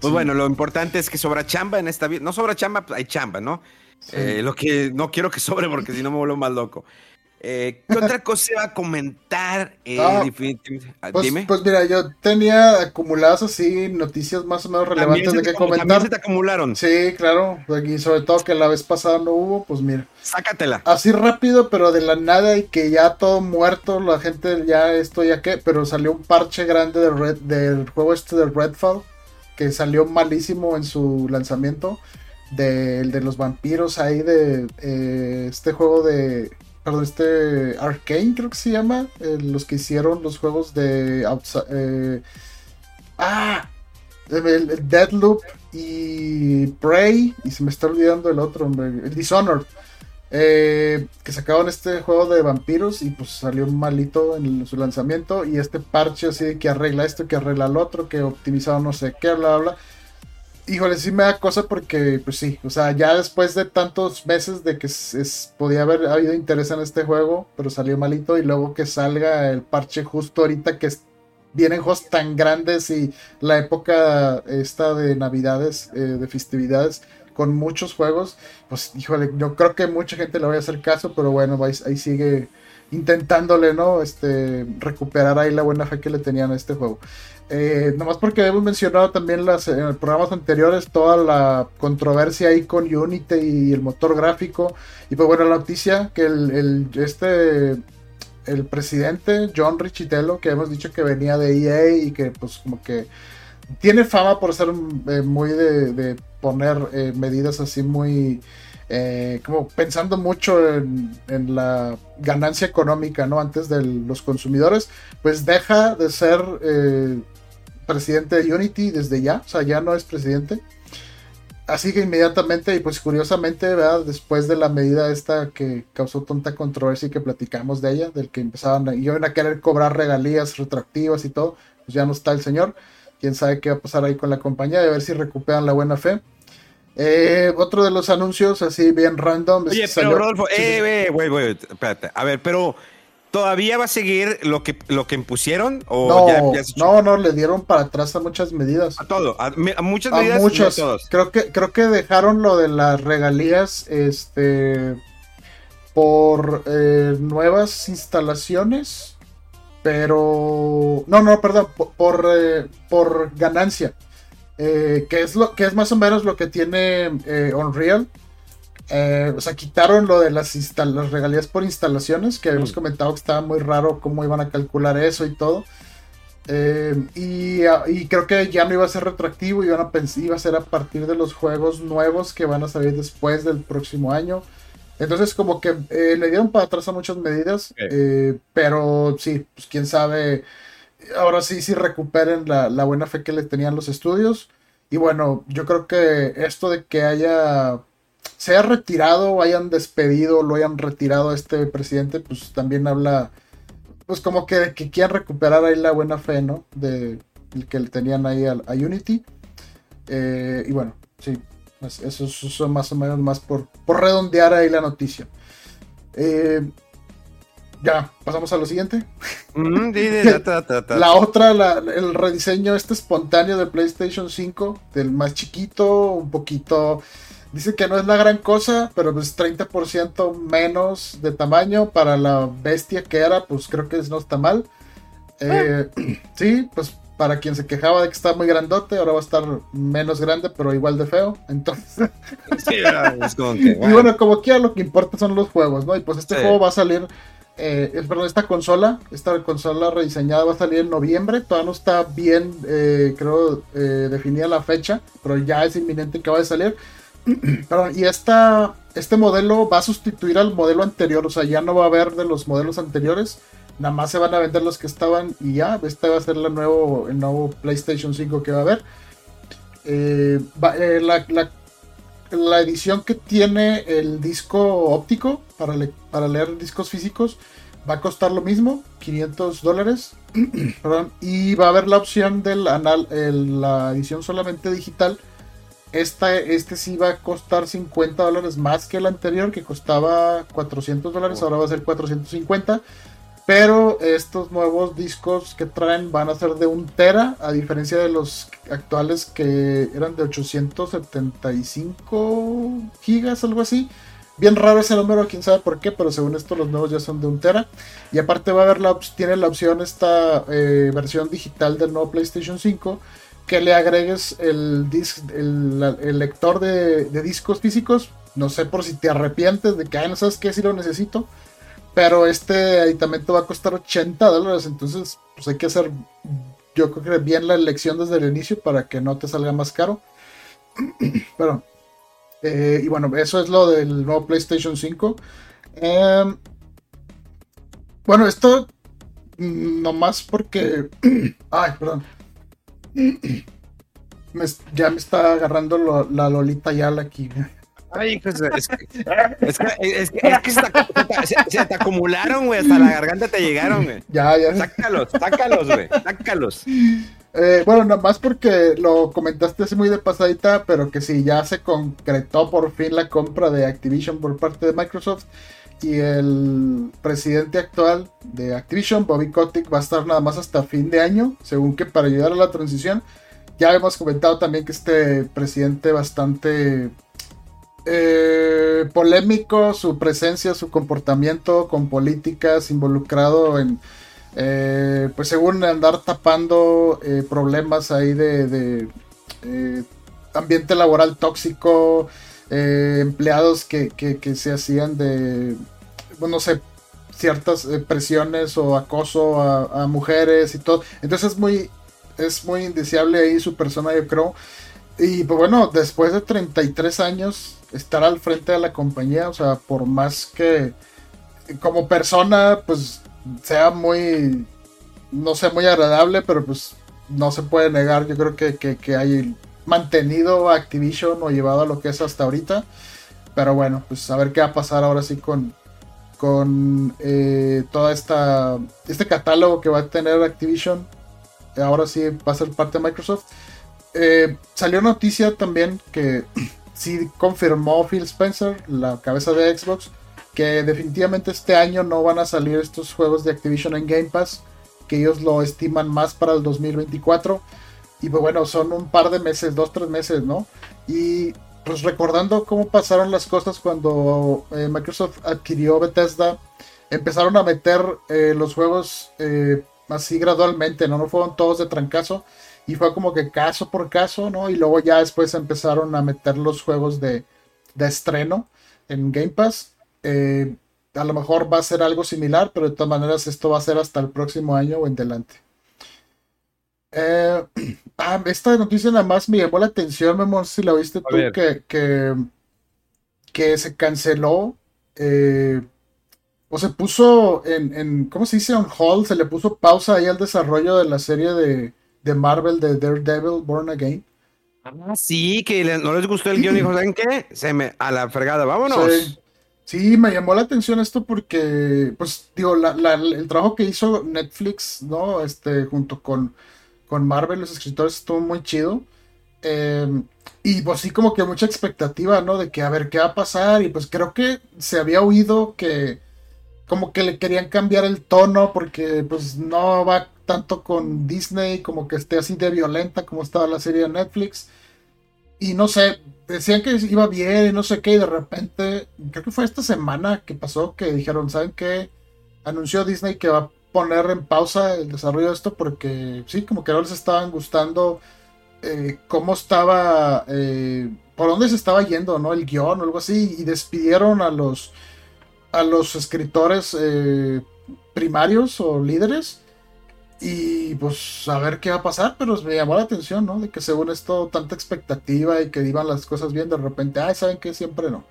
[SPEAKER 1] pues
[SPEAKER 2] Sí.
[SPEAKER 1] bueno, lo importante es que sobra chamba en esta vida. No sobra chamba, pues hay chamba, ¿no?
[SPEAKER 2] Sí.
[SPEAKER 1] Eh, lo que no quiero que sobre porque si no me vuelvo más loco. Eh, ¿Qué otra cosa se va a comentar? Eh,
[SPEAKER 2] Ah,
[SPEAKER 1] ah,
[SPEAKER 2] Pues,
[SPEAKER 1] dime.
[SPEAKER 2] pues mira, yo tenía acumuladas así noticias más o menos relevantes de que
[SPEAKER 1] acumu- también
[SPEAKER 2] comentar.
[SPEAKER 1] se te acumularon.
[SPEAKER 2] Sí, claro. Y sobre todo que la vez pasada no hubo, pues mira.
[SPEAKER 1] Sácatela.
[SPEAKER 2] Así rápido, pero de la nada y que ya todo muerto, la gente ya esto ya que, pero salió un parche grande de Red, del juego este de Redfall, que salió malísimo en su lanzamiento, del de los vampiros ahí de eh, este juego de, perdón, este Arcane creo que se llama, eh, los que hicieron los juegos de Outsi- eh, ah, el, el Deadloop y Prey, y se me está olvidando el otro, hombre, el Dishonored. eh, que sacaban este juego de vampiros y pues salió malito en su lanzamiento y este parche así de que arregla esto, que arregla lo otro, que optimizaron no sé qué, bla, bla, bla. Híjole, sí me da cosa porque, pues sí, o sea, ya después de tantos meses de que es, podía haber habido interés en este juego, pero salió malito y luego que salga el parche justo ahorita que vienen juegos tan grandes y la época esta de navidades, eh, de festividades, con muchos juegos, pues híjole, yo creo que mucha gente le va a hacer caso, pero bueno, ahí, ahí sigue intentándole, ¿no? Este, recuperar ahí la buena fe que le tenían a este juego. Eh, nomás porque hemos mencionado también las, en programas anteriores toda la controversia ahí con Unity y el motor gráfico. Y pues bueno, la noticia que el, este el presidente John Richitello, que hemos dicho que venía de EA y que pues como que tiene fama por ser eh, muy de, poner eh, medidas así muy eh, como pensando mucho en, la ganancia económica, ¿no? Antes de los consumidores, pues deja de ser presidente de Unity desde ya, o sea, ya no es presidente. Así que inmediatamente, y pues curiosamente, ¿verdad? después de la medida esta que causó tanta controversia y que platicamos de ella, del que empezaban a, iban a querer cobrar regalías retroactivas y todo, pues ya no está el señor. Quién sabe qué va a pasar ahí con la compañía, de ver si recuperan la buena fe. Eh, otro de los anuncios, así bien random.
[SPEAKER 1] Oye, pero Rodolfo, eh, güey, güey, espérate. A ver, pero ¿Todavía va a seguir lo que, lo que impusieron? ¿O
[SPEAKER 2] no, no, no, le dieron para atrás a muchas medidas.
[SPEAKER 1] A todo, a, muchas medidas. A
[SPEAKER 2] muchas. Creo que, creo que dejaron lo de las regalías, este, por eh, nuevas instalaciones, pero, no, no, perdón, por, por, eh, ganancia, eh, que es lo, que es más o menos lo que tiene Unreal eh, o sea, quitaron lo de las, las regalías por instalaciones, que habíamos mm. comentado que estaba muy raro cómo iban a calcular eso y todo. Eh, y, creo que ya no iba a ser retroactivo, iban a iba a ser a partir de los juegos nuevos que van a salir después del próximo año. Entonces, como que eh, le dieron para atrás a muchas medidas, pero sí, pues quién sabe. Ahora sí, sí recuperen la, la buena fe que le tenían los estudios. Y bueno, yo creo que esto de que haya se haya retirado hayan despedido, lo hayan retirado a este presidente, pues también habla, pues como que, que quieran recuperar ahí la buena fe, ¿no? De que le tenían ahí a, Unity. Eh, y bueno, sí, pues eso, son más o menos más por, por redondear ahí la noticia. Eh, ya, pasamos a lo siguiente. Mm, la otra, el rediseño este espontáneo de PlayStation 5, del más chiquito, un poquito Dice que no es la gran cosa, pero pues 30% menos de tamaño para la bestia que era, pues creo que no está mal. Eh, sí, pues para quien se quejaba de que está muy grandote, ahora va a estar menos grande, pero igual de feo. Entonces. sí, es como que, Y bueno, como quiera, lo que importa son los juegos, ¿no? Y pues este juego va a salir. Eh, perdón, esta consola, esta consola rediseñada va a salir en noviembre. Todavía no está bien, eh, creo, eh, definida la fecha, pero ya es inminente que va a salir. Perdón, y esta, este modelo va a sustituir al modelo anterior, o sea, ya no va a haber de los modelos anteriores, nada más se van a vender los que estaban y ya, este va a ser la nuevo, el nuevo PlayStation 5 que va a haber. Eh, eh, la, edición que tiene el disco óptico para, para leer discos físicos va a costar lo mismo, 500 dólares. y va a haber la opción de la edición solamente digital este sí va a costar 50 dólares más que el anterior, que costaba 400 dólares, ahora va a ser 450. Pero estos nuevos discos que traen van a ser de un tera, a diferencia de los actuales que eran de 875 gigas, algo así. Bien raro ese número, quién sabe por qué, pero según esto los nuevos ya son de un tera. Y aparte va a haber la, tiene la opción esta eh, versión digital del nuevo PlayStation 5 que le agregues el, el, lector de, discos físicos. No sé por si te arrepientes de que, ay, no sabes qué, si lo necesito. Pero este aditamento va a costar 80 dólares. Entonces, pues hay que hacer, yo creo que bien la elección desde el inicio para que no te salga más caro. Pero, eh, y bueno, eso es lo del nuevo PlayStation 5. Em, bueno, esto mm, nomás porque... ay, perdón ya me está agarrando la Lolita Yala aquí.
[SPEAKER 1] Ay, pues, es que, es que, es que, es que se, te, acumularon, güey, hasta la garganta te llegaron, güey.
[SPEAKER 2] Ya, ya.
[SPEAKER 1] Sácalos, sácalos, güey, sácalos.
[SPEAKER 2] Eh, bueno, nada más porque lo comentaste así muy de pasadita, pero que sí, ya se concretó por fin la compra de Activision por parte de Microsoft. Y el presidente actual de Activision, Bobby Kotick, va a estar nada más hasta fin de año, según que para ayudar a la transición. Ya hemos comentado también que este presidente bastante eh, polémico su presencia, su comportamiento con políticas, involucrado en, eh, pues según andar tapando eh, problemas ahí de, de eh, ambiente laboral tóxico, eh, empleados que, que- se hacían de, bueno, no sé, ciertas eh, presiones o acoso a, mujeres y todo. Entonces es muy, es muy indeseable ahí su persona, yo creo. Y pues bueno, después de 33 años, estar al frente de la compañía, o sea, por más que como persona, pues sea muy, no sé, muy agradable, pero pues no se puede negar, yo creo que, que hay mantenido a Activision o llevado a lo que es hasta ahorita. Pero bueno, pues a ver qué va a pasar ahora sí con, con eh, toda este catálogo que va a tener Activision. Ahora sí va a ser parte de Microsoft. Eh, salió noticia también que sí confirmó Phil Spencer, la cabeza de Xbox, que definitivamente este año no van a salir estos juegos de Activision en Game Pass, que ellos lo estiman más para el 2024. Y pues bueno, son un par de meses, dos, tres meses, ¿no? Y pues recordando cómo pasaron las cosas cuando eh, Microsoft adquirió Bethesda, empezaron a meter eh, los juegos eh, así gradualmente, ¿no? No fueron todos de trancazo. Y fue como que caso por caso, ¿no? Y luego ya después empezaron a meter los juegos de, de estreno en Game Pass. Eh, a lo mejor va a ser algo similar, pero de todas maneras esto va a ser hasta el próximo año o en delante. Eh, ah, esta noticia nada más me llamó la atención, Memo, no sé si la viste tú, que, que, que se canceló eh, o se puso en, en, ¿cómo se dice? On hold, se le puso pausa ahí al desarrollo de la serie de, de Marvel de Daredevil Born Again.
[SPEAKER 1] Ah, sí, que no les gustó el guion y dijo, ¿saben qué? Se me, a la fregada, vámonos.
[SPEAKER 2] Sí. Sí, me llamó la atención esto porque, pues, digo, la- la- el trabajo que hizo Netflix, ¿no? Este, junto con, con Marvel, los escritores, estuvo muy chido. Eh, y pues sí, como que mucha expectativa, ¿no? De que a ver qué va a pasar. Y pues creo que se había oído que como que le querían cambiar el tono porque pues no va tanto con Disney, como que esté así de violenta como estaba la serie de Netflix. Y no sé, decían que iba bien y no sé qué, y de repente, creo que fue esta semana que pasó que dijeron, ¿saben qué? Anunció Disney que va poner en pausa el desarrollo de esto porque sí, como que no les estaban gustando eh, cómo estaba, eh, por dónde se estaba yendo, ¿no? El guion o algo así, y despidieron a los, a los escritores eh, primarios o líderes. Y pues a ver qué va a pasar, pero me llamó la atención, ¿no? De que según esto, tanta expectativa y que iban las cosas bien, de repente, ay, ¿saben qué? Siempre no.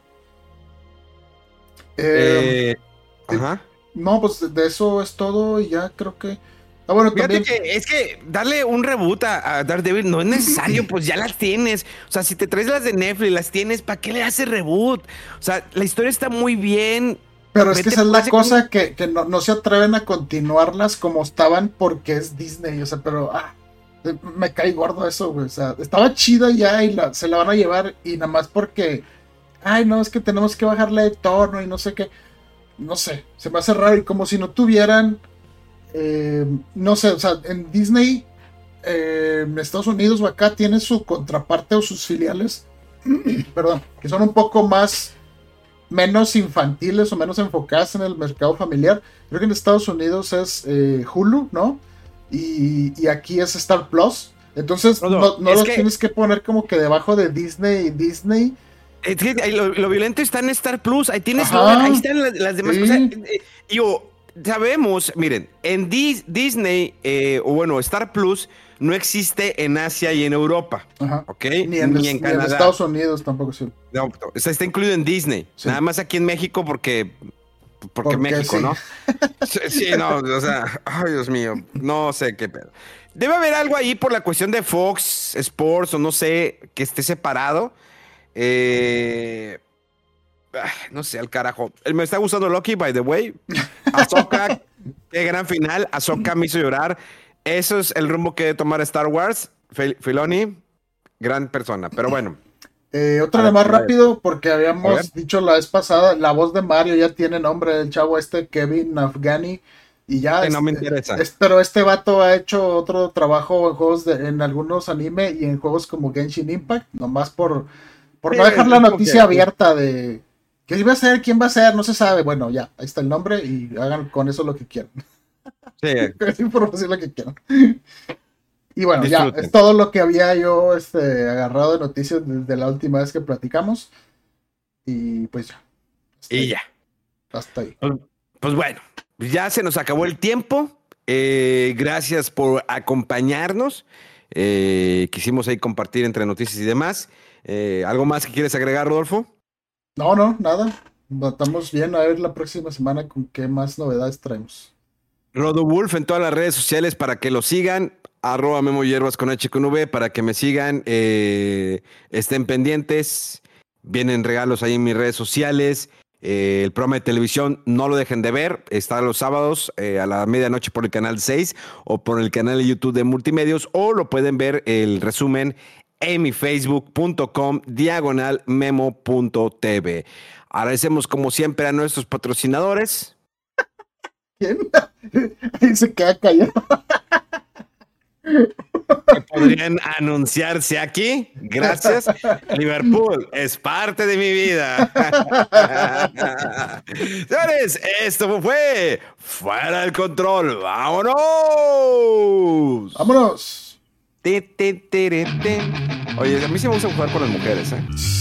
[SPEAKER 1] Ajá.
[SPEAKER 2] No, pues de- eso es todo y ya creo que... Ah, bueno,
[SPEAKER 1] Fíjate
[SPEAKER 2] también...
[SPEAKER 1] que es que darle un reboot a, a Daredevil no es necesario, pues ya las tienes. O sea, si te traes las de Netflix, las tienes, ¿para qué le haces reboot? O sea, la historia está muy bien.
[SPEAKER 2] Pero es que esa es la cosa que, que no, no se atreven a continuarlas como estaban porque es Disney, o sea, pero ah, eh, me cae gordo eso, güey. O sea, estaba chida ya y la, se la van a llevar y nada más porque, ay, no, es que tenemos que bajarle de tono y no sé qué. No sé, se me hace raro y como si no tuvieran, eh, no sé, o sea, en Disney, eh, en Estados Unidos o acá tiene su contraparte o sus filiales, perdón, que son un poco más menos infantiles o menos enfocadas en el mercado familiar. Creo que en Estados Unidos es eh, Hulu, ¿no? Y, y aquí es Star Plus. Entonces
[SPEAKER 1] No,
[SPEAKER 2] los
[SPEAKER 1] que-
[SPEAKER 2] tienes que poner como que debajo de Disney y Disney.
[SPEAKER 1] Es que ahí lo, lo violento está en Star Plus. Ahí tienes,
[SPEAKER 2] Ajá.
[SPEAKER 1] Ahí están las, las demás
[SPEAKER 2] Sí.
[SPEAKER 1] cosas. Eh, Yo, sabemos, miren, en Dis- Disney, eh, o bueno, Star Plus, no existe en Asia y en Europa.
[SPEAKER 2] Ajá.
[SPEAKER 1] ¿Ok?
[SPEAKER 2] Ni en, ni en
[SPEAKER 1] Canadá.
[SPEAKER 2] Estados Unidos tampoco sí.
[SPEAKER 1] No, o sea, está incluido en Disney.
[SPEAKER 2] Sí.
[SPEAKER 1] Nada más aquí en México porque. Porque,
[SPEAKER 2] Porque
[SPEAKER 1] México,
[SPEAKER 2] sí.
[SPEAKER 1] ¿no? Sí, sí, no, o sea, ay, Dios mío, no sé qué pedo. Debe haber algo ahí por la cuestión de Fox Sports o no sé, que esté separado. Eh, no sé, al carajo. Eh, Me está gustando Loki, by the way. Ahsoka, qué gran final. Ahsoka me hizo llorar. Eso es el rumbo que debe tomar Star Wars. Fel- Filoni, gran persona. Pero bueno.
[SPEAKER 2] Eh, otra de más rápido, porque habíamos dicho la vez pasada, la voz de Mario ya tiene nombre, el chavo este Kevin Afghani. Y ya.
[SPEAKER 1] Sí, no me interesa.
[SPEAKER 2] es- pero este vato ha hecho otro trabajo en juegos de, en algunos anime y en juegos como Genshin Impact, nomás por, por no dejar la noticia abierta de ¿qué va a ser? ¿Quién va a ser? No se sabe. Bueno, ya, ahí está el nombre y hagan con eso lo que quieran. Sí. es información lo que quieran. Y bueno, ya, es todo lo que había yo este, agarrado de noticias desde la última vez que platicamos. Y pues ya.
[SPEAKER 1] Y ya.
[SPEAKER 2] Hasta ahí.
[SPEAKER 1] Pues, pues bueno, ya se nos acabó el tiempo. Eh, gracias por acompañarnos. Eh, quisimos ahí compartir entre noticias y demás. Eh, ¿Algo más que quieres agregar, Rodolfo?
[SPEAKER 2] No, no, nada. Estamos bien. A ver la próxima semana con qué más novedades traemos.
[SPEAKER 1] Rodo Wolf en todas las redes sociales para que lo sigan. Arroba Memo Hierbas con H con V para que me sigan. estén pendientes. Vienen regalos ahí en mis redes sociales. Eh, el programa de televisión no lo dejen de ver, está los sábados eh, a la medianoche por el canal 6 o por el canal de YouTube de Multimedios o lo pueden ver el resumen en mi facebook.com diagonal memo.tv. Agradecemos como siempre a nuestros patrocinadores.
[SPEAKER 2] ¿Quién? Ahí se queda callado
[SPEAKER 1] podrían anunciarse aquí. Gracias. Liverpool es parte de mi vida. Señores, esto fue Fuera del Control. ¡Vámonos!
[SPEAKER 2] ¡Vámonos!
[SPEAKER 1] Oye, a mí sí me gusta jugar con las mujeres, ¿eh?